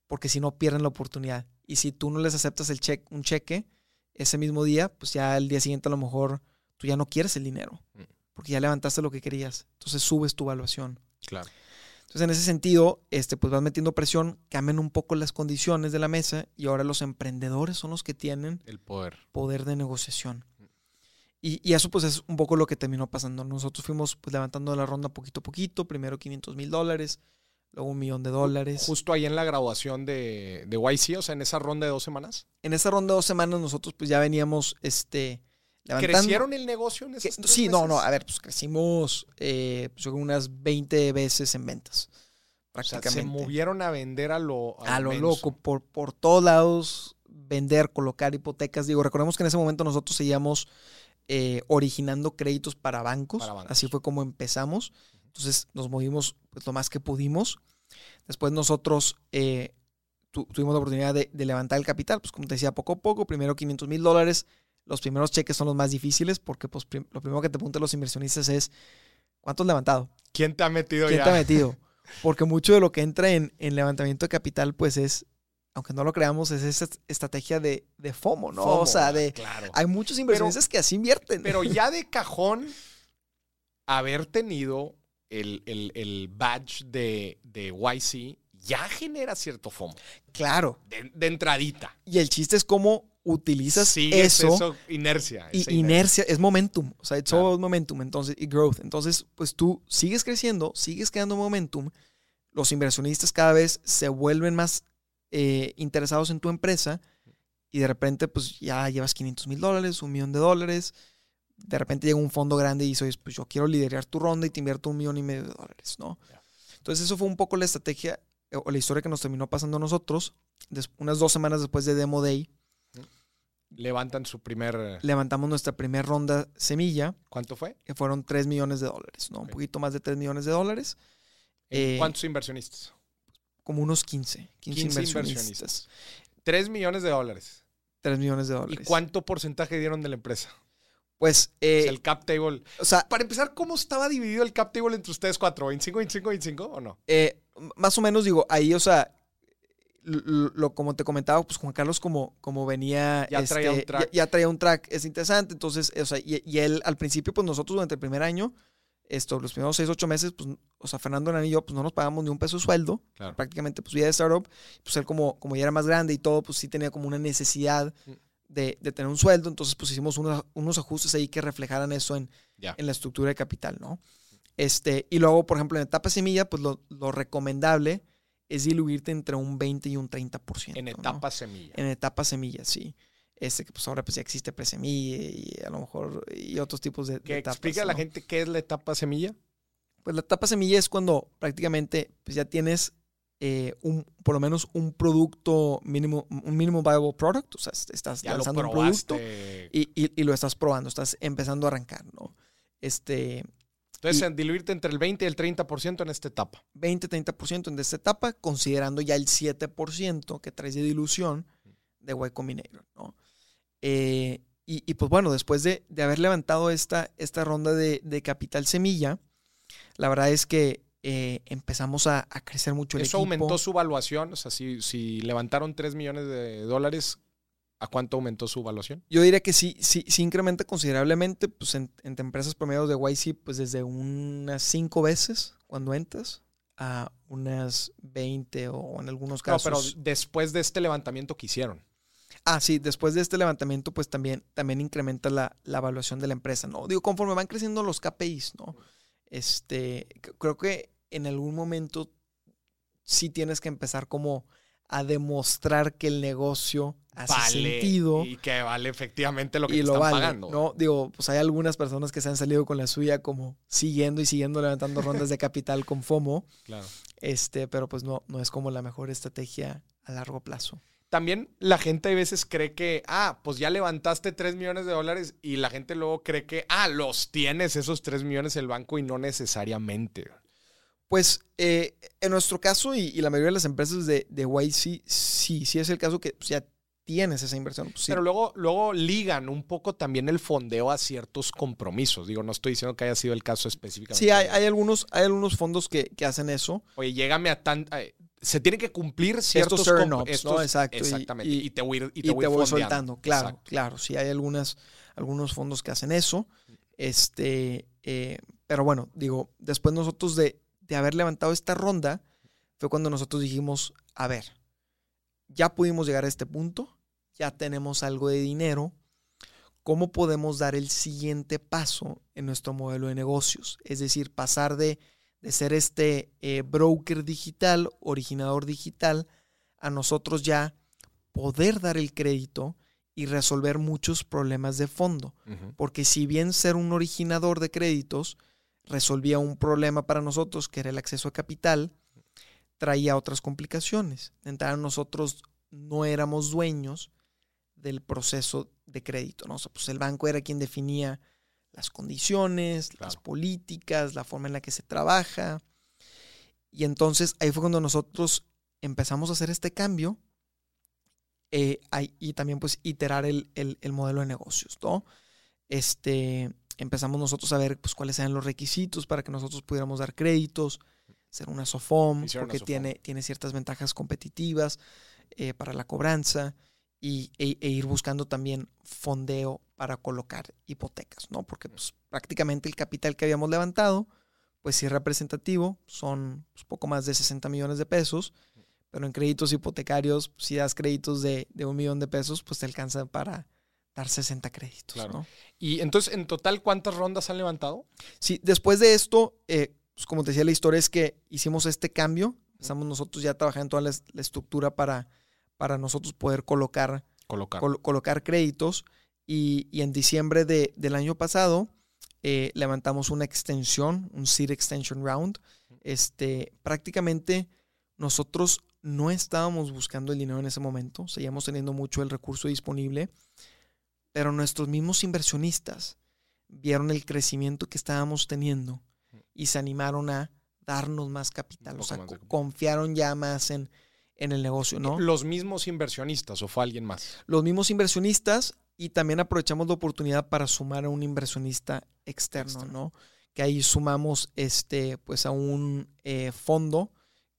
Porque si no pierden la oportunidad. Y si tú no les aceptas el cheque, un cheque ese mismo día, pues ya el día siguiente a lo mejor tú ya no quieres el dinero.
Mm.
Porque ya levantaste lo que querías. Entonces subes tu evaluación.
Claro.
Entonces, en ese sentido, este, pues vas metiendo presión, cambian un poco las condiciones de la mesa y ahora los emprendedores son los que tienen
El poder.
poder de negociación. Y, y eso pues es un poco lo que terminó pasando. Nosotros fuimos pues levantando la ronda poquito a poquito, primero 500 mil dólares, luego un millón de dólares.
Justo ahí en la graduación de, de YC, o sea, en esa ronda de dos semanas.
En esa ronda de dos semanas nosotros pues ya veníamos este, levantando.
¿Crecieron el negocio en
que-
esos tres
sí, no, no, a ver, pues crecimos eh, pues, unas 20 veces en ventas.
O sea,
Prácticamente.
se movieron a vender a lo,
a lo
menso.
loco, por, por todos lados, vender, colocar hipotecas. Digo, recordemos que en ese momento nosotros seguíamos eh, originando créditos para bancos.
Para bancos.
Así fue como empezamos. Entonces nos movimos pues, lo más que pudimos. Después nosotros eh, tu- tuvimos la oportunidad de, de levantar el capital. Pues como te decía, poco a poco, primero 500 mil dólares. Los primeros cheques son los más difíciles porque pues, prim- lo primero que te preguntan los inversionistas es, ¿cuánto has levantado?
¿Quién te ha metido
¿Quién
ya?
te ha metido? [LAUGHS] Porque mucho de lo que entra en, en levantamiento de capital, pues es, aunque no lo creamos, es esa estrategia de, de FOMO, ¿no?
FOMO,
o sea, de
Claro.
hay muchos inversionistas que así invierten.
Pero ya [LAUGHS] de cajón, haber tenido el, el- el badge de, de YC ya genera cierto FOMO.
claro.
De, de entradita.
Y el chiste es cómo utilizas
Sigues
eso,
inercia.
y inercia, es momentum. O sea, it's
Claro.
all momentum. Entonces, y growth. Entonces, pues tú sigues creciendo, sigues creando momentum. Los inversionistas cada vez se vuelven más eh, interesados en tu empresa y de repente, pues ya llevas 500 mil dólares, un millón de dólares. De repente llega un fondo grande y dices, pues yo quiero liderar tu ronda y te invierto un millón y medio de dólares, ¿no? Entonces, eso fue un poco la estrategia eh, o la historia que nos terminó pasando a nosotros. Unas dos semanas después de Demo Day,
Levantan su primer.
levantamos nuestra primera ronda semilla,
¿Cuánto fue?
que fueron 3 millones de dólares, ¿no? Un poquito más de 3 millones de dólares, Eh,
¿Cuántos inversionistas?
Como unos 15, 15,
15
inversionistas.
inversionistas. 3 millones de dólares.
3 millones de
¿Y
dólares.
cuánto porcentaje dieron de la empresa?
Pues,
O
eh,
sea, el cap table.
o sea,
Para empezar, ¿cómo estaba dividido el cap table entre ustedes cuatro? ¿25, 25, 25 o no?
eh, más o menos digo, ahí, o sea, lo, lo- como te comentaba, pues Juan Carlos como, como venía...
Ya traía un
este,
track.
Ya, ya traía un track, es interesante, entonces, o sea, y, y él al principio, pues nosotros durante el primer año, esto, los primeros 6, 8 meses, pues, o sea, Fernando Hernán y yo, pues no nos pagamos ni un peso de sueldo,
Claro.
prácticamente pues vida de startup, pues él como, como ya era más grande y todo, pues sí tenía como una necesidad
Mm.
de, de tener un sueldo, entonces pues hicimos unos, unos ajustes ahí que reflejaran eso en, en la estructura de capital, ¿no? Este, y luego, por ejemplo, en etapa semilla, pues lo, lo recomendable es diluirte entre un 20 y un 30%.
En
¿no?
etapa semilla.
En etapa semilla, sí. Este, que pues ahora pues ya existe presemilla y a lo mejor y otros tipos de,
Que
etapas.
explica a la gente qué es la etapa semilla.
Pues la etapa semilla es cuando prácticamente pues ya tienes eh, un, por lo menos un producto mínimo, un mínimo viable product, o sea, est- estás
Ya
lanzando un producto y, y- y lo estás probando, estás empezando a arrancar, ¿no? Este
Entonces,
y-
diluirte entre el 20 y el 30% en esta etapa.
20-30% en esta etapa, considerando ya el 7% que traes de dilución de Y Combinator, ¿no? Eh, y, y, pues bueno, después de, de haber levantado esta, esta ronda de, de capital semilla, la verdad es que eh, empezamos a, a crecer mucho el
Eso
equipo.
aumentó su valuación. O sea, si, si levantaron 3 millones de dólares, ¿a cuánto aumentó su valuación?
Yo diría que sí, sí, sí incrementa considerablemente, pues en- entre empresas promedio de YC, pues desde unas 5 veces cuando entras a unas 20 o en algunos
No,
casos.
pero después de este levantamiento que hicieron.
Ah, sí, después de este levantamiento, pues también, también incrementa la, la evaluación de la empresa, ¿no? Digo, conforme van creciendo los KPIs, ¿no? Este, creo que en algún momento sí tienes que empezar como a demostrar que el negocio hace
vale
sentido.
y que vale efectivamente lo que
y
te
lo
están
vale,
pagando.
¿no? Digo, pues hay algunas personas que se han salido con la suya como siguiendo y siguiendo levantando rondas de capital con FOMO, [LAUGHS]
Claro.
este, pero pues no, no es como la mejor estrategia a largo plazo.
También la gente a veces cree que, ah, pues ya levantaste 3 millones de dólares y la gente luego cree que, ah, los tienes esos 3 millones el banco y no necesariamente.
Pues eh, en nuestro caso y, y la mayoría de las empresas de, de YC, sí, sí es el caso que pues, ya tienes esa inversión. pues, sí.
Pero luego, luego ligan un poco también el fondeo a ciertos compromisos. Digo, no estoy diciendo que haya sido el caso específicamente.
Sí, hay, hay algunos, hay algunos fondos que, que hacen eso.
Oye, llégame a tan... eh, se tiene que cumplir ciertos...
Estos
comp-
ups, ¿no?
estos-
Exacto, y-
Exactamente.
y-
Y, te voy, y te
soltando. Claro,
Exacto.
claro. Sí, hay algunas, algunos fondos que hacen eso. Este, eh, pero bueno, digo, después nosotros de, de haber levantado esta ronda, fue cuando nosotros dijimos, a ver, ya pudimos llegar a este punto, ya tenemos algo de dinero, ¿cómo podemos dar el siguiente paso en nuestro modelo de negocios? Es decir, pasar de, de ser este eh, broker digital, originador digital, a nosotros ya poder dar el crédito y resolver muchos problemas de fondo. Porque si bien ser un originador de créditos resolvía un problema para nosotros, que era el acceso a capital, traía otras complicaciones. Entrada, nosotros no éramos dueños del proceso de crédito. ¿no? O sea, pues el banco era quien definía las condiciones, las políticas, la forma en la que se trabaja. Y entonces ahí fue cuando nosotros empezamos a hacer este cambio eh, y también pues iterar el, el- el modelo de negocios, ¿no? Este, empezamos nosotros a ver pues cuáles eran los requisitos para que nosotros pudiéramos dar créditos, ser una SOFOM,
Hicieron una
porque
SOFOM.
tiene, tiene ciertas ventajas competitivas eh, para la cobranza y, e, e ir buscando también fondeo para colocar hipotecas, ¿no? Porque pues, prácticamente el capital que habíamos levantado, pues sí es representativo, son pues, poco más de 60 millones de pesos, pero en créditos hipotecarios, si das créditos de, de un millón de pesos, pues te alcanza para dar 60 créditos,
Claro.
¿no?
Y entonces, en total, ¿cuántas rondas han levantado?
Sí, después de esto, eh, pues como te decía, la historia es que hicimos este cambio. Empezamos nosotros ya trabajando en toda la, es- la estructura para, para nosotros poder colocar,
Colocar.
col- colocar créditos. Y, y en diciembre de- del año pasado eh, levantamos una extensión, un seed extension round. Este, prácticamente nosotros no estábamos buscando el dinero en ese momento, seguíamos teniendo mucho el recurso disponible, pero nuestros mismos inversionistas vieron el crecimiento que estábamos teniendo y se animaron a darnos más capital, o sea,
más
confiaron ya más en, en el negocio, ¿no?
Los mismos inversionistas o fue alguien más.
Los mismos inversionistas y también aprovechamos la oportunidad para sumar a un inversionista externo,
Externo.
¿no? Que ahí sumamos este, pues a un eh, fondo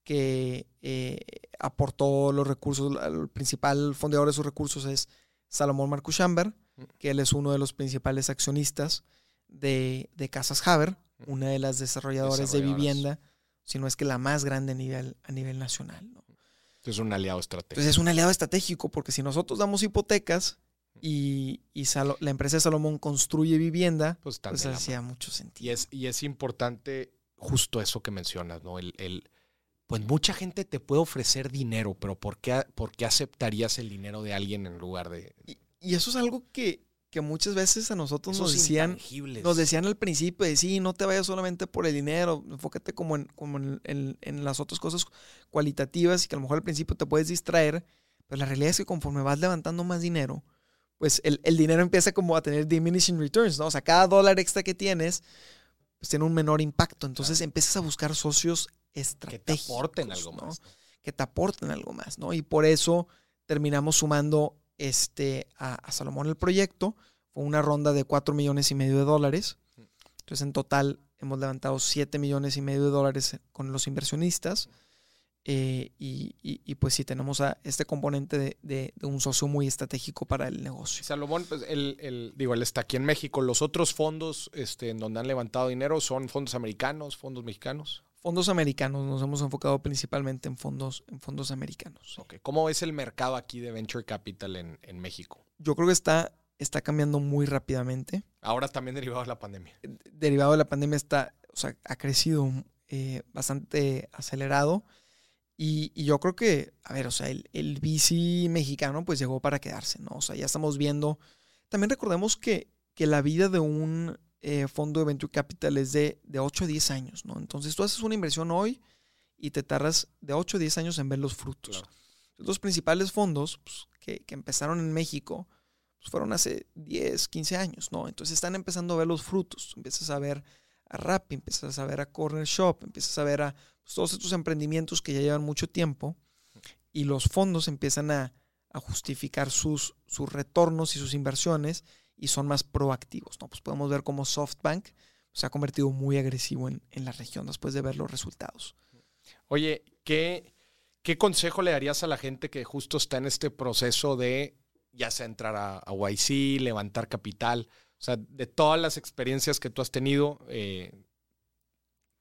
que eh, aportó los recursos, el principal fondeador de sus recursos es Salomón Marcus Chamber,
Mm.
que él es uno de los principales accionistas de, de Casas Haber, una de las desarrolladoras de vivienda, si no es que la más grande a nivel, a nivel nacional. ¿no?
Es un aliado estratégico.
Entonces es un aliado estratégico porque si nosotros damos hipotecas y, y Salo- la empresa de Salomón construye vivienda,
pues
pues hacía mucho
y
sentido.
es, y es importante justo eso que mencionas, ¿no? El, el- pues mucha gente te puede ofrecer dinero, pero ¿por qué, ¿por qué aceptarías el dinero de alguien en lugar de
Y, y eso es algo que, que muchas veces a nosotros nos decían, nos decían al principio de sí, no te vayas solamente por el dinero, enfócate como en, como en, en- en las otras cosas cualitativas y que a lo mejor al principio te puedes distraer, pero la realidad es que conforme vas levantando más dinero, pues el, el dinero empieza como a tener diminishing returns, ¿no? O sea, cada dólar extra que tienes, pues tiene un menor impacto. Entonces empiezas a buscar socios
que te
estratégicos.
aporten algo
¿no?
más.
que te aporten algo más, ¿no? Y por eso terminamos sumando este, a, a Salomón el proyecto. Fue una ronda de 4 millones y medio de dólares. Entonces, en total hemos levantado 7 millones y medio de dólares con los inversionistas. Eh, y, y- y, pues sí, tenemos a este componente de, de- de un socio muy estratégico para el negocio.
Salomón, pues él, él- digo, él está aquí en México. Los otros fondos este, en donde han levantado dinero son fondos americanos, fondos mexicanos.
Fondos americanos, nos hemos enfocado principalmente en fondos, en fondos americanos.
¿Cómo es el mercado aquí de Venture Capital en, en México?
Yo creo que está, está cambiando muy rápidamente.
Ahora también derivado de la pandemia.
derivado de la pandemia está, o sea, ha crecido eh, bastante acelerado Y, yo creo que, a ver, o sea, el, el VC mexicano pues llegó para quedarse, ¿no? O sea, ya estamos viendo. También recordemos que, que la vida de un eh, fondo de venture capital es de, de 8 a 10 años, ¿no? Entonces tú haces una inversión hoy y te tardas de 8 a 10 años en ver los frutos. Los principales fondos pues, que, que, empezaron en México pues, fueron hace 10, 15 años, ¿no? Entonces están empezando a ver los frutos. Empiezas a ver a Rappi, empiezas a ver a Corner Shop, empiezas a ver a pues, todos estos emprendimientos que ya llevan mucho tiempo y los fondos empiezan a, justificar sus, sus retornos y sus inversiones y son más proactivos. ¿no? Pues podemos ver cómo SoftBank se ha convertido muy agresivo en, la región después de ver los resultados.
Oye, ¿qué, ¿qué consejo le darías a la gente que justo está en este proceso de ya sea entrar a, a YC, levantar capital? O sea, de todas las experiencias que tú has tenido, eh,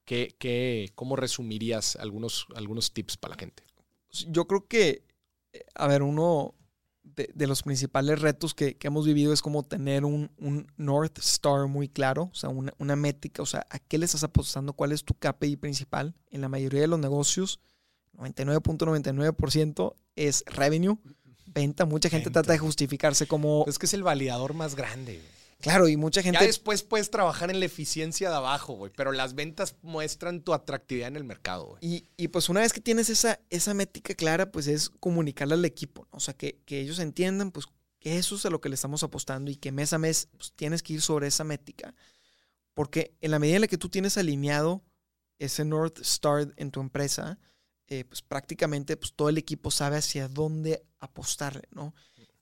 ¿qué, cómo resumirías algunos, algunos tips para la gente?
Yo creo que, eh, a ver, uno de, los principales retos que, hemos vivido es como tener un, North Star muy claro, o sea, una, una, métrica, o sea, a qué le estás apostando, cuál es tu KPI principal. En la mayoría de los negocios, 99.99% es revenue, venta. Mucha gente trata de justificarse como...
Es que es el validador más grande.
Claro, y mucha gente.
Ya después puedes trabajar en la eficiencia de abajo, güey. Pero las ventas muestran tu atractividad en el mercado,
güey. Y, pues una vez que tienes esa, esa métrica clara, pues es comunicarle al equipo. O sea, que, ellos entiendan, pues, que eso es a lo que le estamos apostando y que mes a mes pues, tienes que ir sobre esa métrica. Porque en la medida en la que tú tienes alineado ese North Star en tu empresa, eh, pues prácticamente pues, todo el equipo sabe hacia dónde apostarle, ¿no?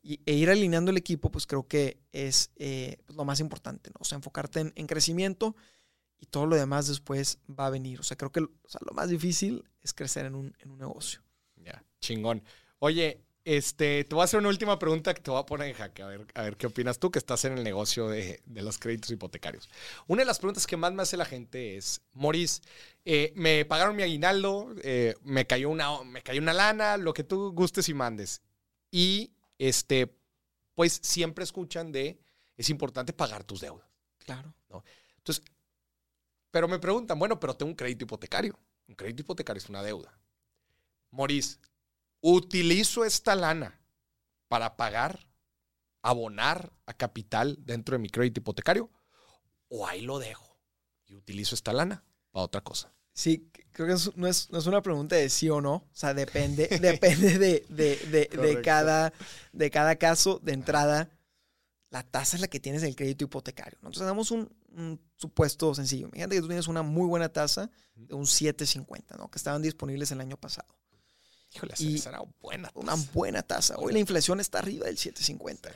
Y, e ir alineando el equipo, pues creo que es eh, pues, lo más importante, ¿no? O sea, enfocarte en, crecimiento y todo lo demás después va a venir. O sea, creo que lo más difícil es crecer en un, negocio.
Ya, chingón. Oye, este, te voy a hacer una última pregunta que te voy a poner en jaque, a ver, a ver qué opinas tú que estás en el negocio de, los créditos hipotecarios. Una de las preguntas que más me hace la gente es, Moris, eh, me pagaron mi aguinaldo, eh, me, cayó una, me cayó una lana, lo que tú gustes y mandes. Y este, pues siempre escuchan de, es importante pagar tus deudas.
Claro.
¿no? Entonces, pero me preguntan, bueno, pero tengo un crédito hipotecario. Un crédito hipotecario es una deuda. Moris, ¿utilizo esta lana para pagar, abonar a capital dentro de mi crédito hipotecario? ¿O ahí lo dejo y utilizo esta lana para otra cosa?
Sí, creo que no, es, una pregunta de sí o no. O sea, depende, [LAUGHS] depende de, cada, de cada caso de entrada. La tasa es la que tienes del crédito hipotecario. Nosotros damos un, supuesto sencillo. Imagínate que tú tienes una muy buena tasa de un 7.50, ¿no? Que estaban disponibles el año pasado.
Híjole, y esa era buena
tasa. Una buena tasa. Hoy la inflación está arriba del 7.50.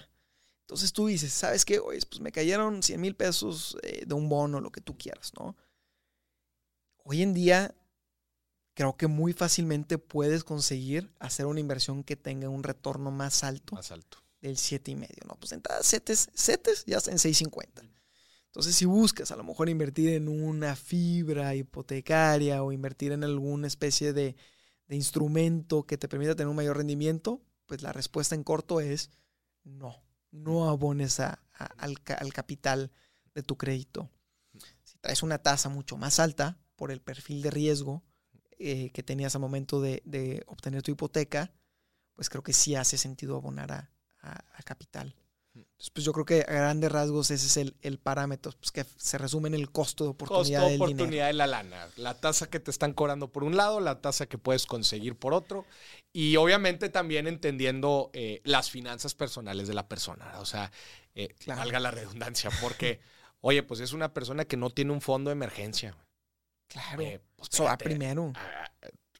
Entonces tú dices, ¿sabes qué? Oye, pues me cayeron 100 mil pesos eh, de un bono, lo que tú quieras, ¿no? Hoy en día creo que muy fácilmente puedes conseguir hacer una inversión que tenga un retorno más alto.
Más alto.
Del 7,5. No, pues entradas setes, setes ya en 6.50. Entonces, si buscas a lo mejor invertir en una fibra hipotecaria o invertir en alguna especie de, instrumento que te permita tener un mayor rendimiento, pues la respuesta en corto es no. No abones al, al capital de tu crédito. Si traes una tasa mucho más alta, por el perfil de riesgo eh, que tenías al momento de, obtener tu hipoteca, pues creo que sí hace sentido abonar a, capital. Entonces, pues yo creo que a grandes rasgos ese es el, parámetro, pues que se resume en el costo de oportunidad
costo de oportunidad de la lana. La tasa que te están cobrando por un lado, la tasa que puedes conseguir por otro. Y obviamente también entendiendo eh, las finanzas personales de la persona. O sea, eh, valga la redundancia, porque, oye, pues es una persona que no tiene un fondo de emergencia.
Claro. Eh, pues Eso primero.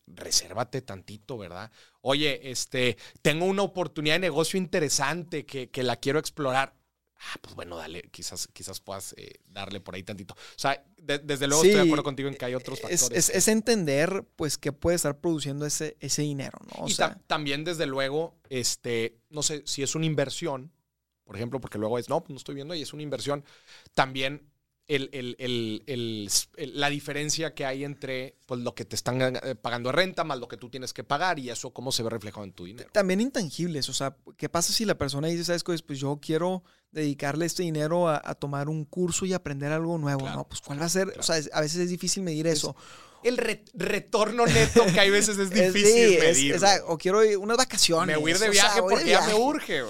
resérvate tantito, ¿verdad? Oye, este, tengo una oportunidad de negocio interesante que, la quiero explorar. Ah, pues bueno, dale, quizás, quizás puedas eh, darle por ahí tantito. O sea, desde luego estoy de acuerdo contigo en que hay otros
factores. Es, entender, pues, qué puede estar produciendo ese, ese dinero, ¿no?
y también, desde luego, este, no sé, si es una inversión, por ejemplo, porque luego es, no, pues no estoy viendo y es una inversión, también el, el- el- el- el- la diferencia que hay entre pues, lo que te están eh, pagando de renta más lo que tú tienes que pagar y eso cómo se ve reflejado en tu dinero.
También intangibles, o sea, ¿qué pasa si la persona dice, sabes qué? pues yo quiero dedicarle este dinero a, a tomar un curso y aprender algo nuevo,
Claro.
¿no? Pues cuál va a ser, o sea, es- a veces es difícil medir eso.
El re- retorno neto que hay veces es [LAUGHS] difícil
sí,
medir.
o quiero ir unas vacaciones.
me voy a ir de
o sea,
viaje
de
porque ya me
viaje.
urge.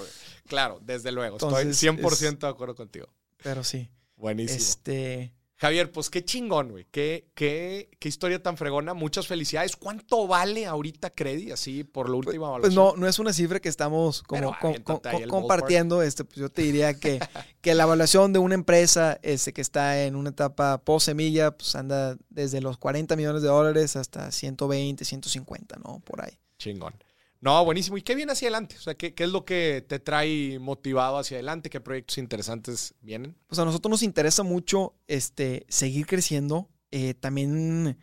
Claro, desde luego.
Entonces,
Estoy 100% de acuerdo contigo.
Pero sí,
Buenísimo.
este...
Javier, pues qué chingón, güey. Qué, qué, qué historia tan fregona. Muchas felicidades. ¿Cuánto vale ahorita Credi así por la última
Pues
evaluación?
no, no es una cifra que estamos como
Pero
compartiendo. Este, pues yo te diría que, [LAUGHS] que la evaluación de una empresa este, que está en una etapa post semilla, pues anda desde los 40 millones de dólares hasta 120, 150, ¿no? Por ahí.
Chingón. No, buenísimo. ¿Y qué viene hacia adelante? O sea, ¿qué, es lo que te trae motivado hacia adelante? ¿Qué proyectos interesantes vienen?
Pues a nosotros nos interesa mucho este, seguir creciendo. Eh, también,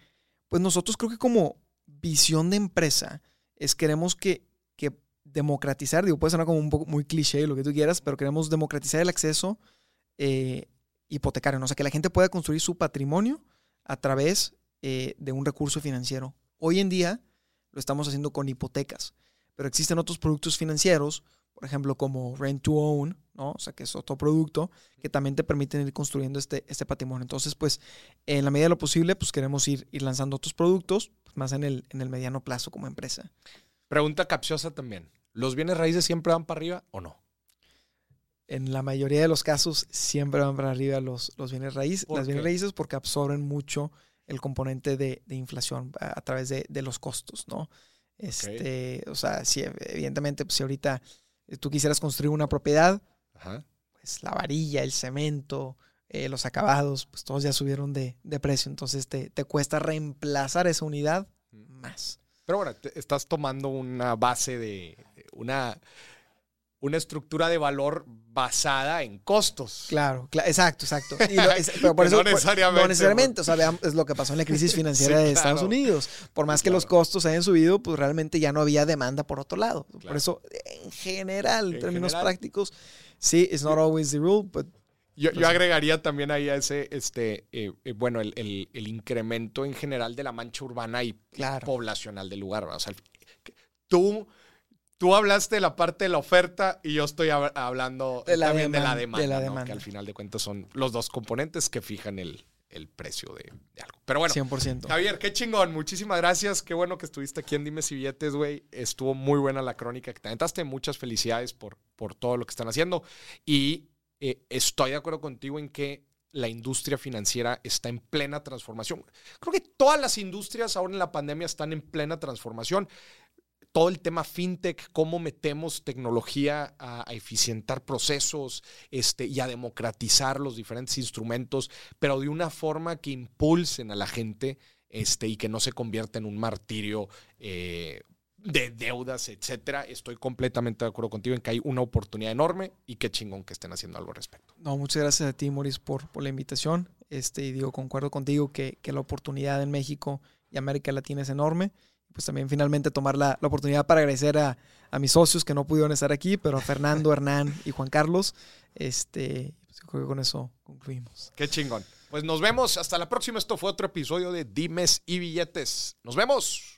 pues nosotros creo que como visión de empresa es queremos que, que democratizar, digo, puede sonar como un poco muy cliché lo que tú quieras, pero queremos democratizar el acceso eh, hipotecario, o sea, que la gente pueda construir su patrimonio a través eh, de un recurso financiero. Hoy en día lo estamos haciendo con hipotecas, pero existen otros productos financieros, por ejemplo, como Rent to Own, ¿no? O sea, que es otro producto que también te permiten ir construyendo este, este patrimonio. Entonces, pues, en la medida de lo posible, pues queremos ir, ir lanzando otros productos, pues, más en el, en el mediano plazo como empresa.
Pregunta capciosa también. ¿Los bienes raíces siempre van para arriba o no?
En la mayoría de los casos, siempre van para arriba los, los bienes raíces,
¿Por
las bienes raíces porque absorben mucho el componente de, de inflación a, a través de, de los costos, ¿no? Este, O sea, si evidentemente, pues, si ahorita eh, tú quisieras construir una propiedad,
Ajá.
pues la varilla, el cemento, eh, los acabados, pues todos ya subieron de, de precio. Entonces te, te cuesta reemplazar esa unidad más.
Pero bueno, te- estás tomando una base de una, una estructura de valor basada en costos.
Claro, cla- exacto, exacto. Y lo- es- pero [LAUGHS] por
Que
eso,
no
por-
necesariamente,
no necesariamente. O sea, veamos, es lo que pasó en la crisis [LAUGHS] financiera
Sí,
de Estados
claro.
Unidos. Por más que los
Claro.
costos hayan subido, pues realmente ya no había demanda por otro lado.
Claro.
Por eso, en general, en
En
términos
general.
prácticos, sí, it's not always the rule, but
Yo, yo agregaría también ahí a ese, este, eh, eh, bueno, el, el- el incremento en general de la mancha urbana y
Claro.
poblacional del lugar. ¿verdad? O sea, tú, tú hablaste de la parte de la oferta y yo estoy hab- hablando
De
también de la
deman-
demanda,
de la
¿no?
demanda.
que al final de cuentas son los dos componentes que fijan el, el precio de, de algo. Pero bueno,
100%.
Javier, qué chingón. Muchísimas gracias. Qué bueno que estuviste aquí en Dime si Billetes, güey. Estuvo muy buena la crónica que te aventaste. Muchas felicidades por, por todo lo que están haciendo. Y eh, estoy de acuerdo contigo en que la industria financiera está en plena transformación. Creo que todas las industrias ahora en la pandemia están en plena transformación. Todo el tema fintech, cómo metemos tecnología a, a eficientar procesos este, y a democratizar los diferentes instrumentos, pero de una forma que impulsen a la gente este, y que no se convierta en un martirio eh, de deudas, etcétera. Estoy completamente de acuerdo contigo en que hay una oportunidad enorme y qué chingón que estén haciendo algo al respecto.
No, muchas gracias a ti, Moris, por, por la invitación. Este, y digo, concuerdo contigo que, que la oportunidad en México y América Latina es enorme. Pues también finalmente tomar la, la oportunidad para agradecer a, a mis socios que no pudieron estar aquí, pero a Fernando, [LAUGHS] Hernán y Juan Carlos. Este, pues creo que con eso concluimos.
Qué chingón. Pues nos vemos hasta la próxima. Esto fue otro episodio de Dimes y Billetes. Nos vemos.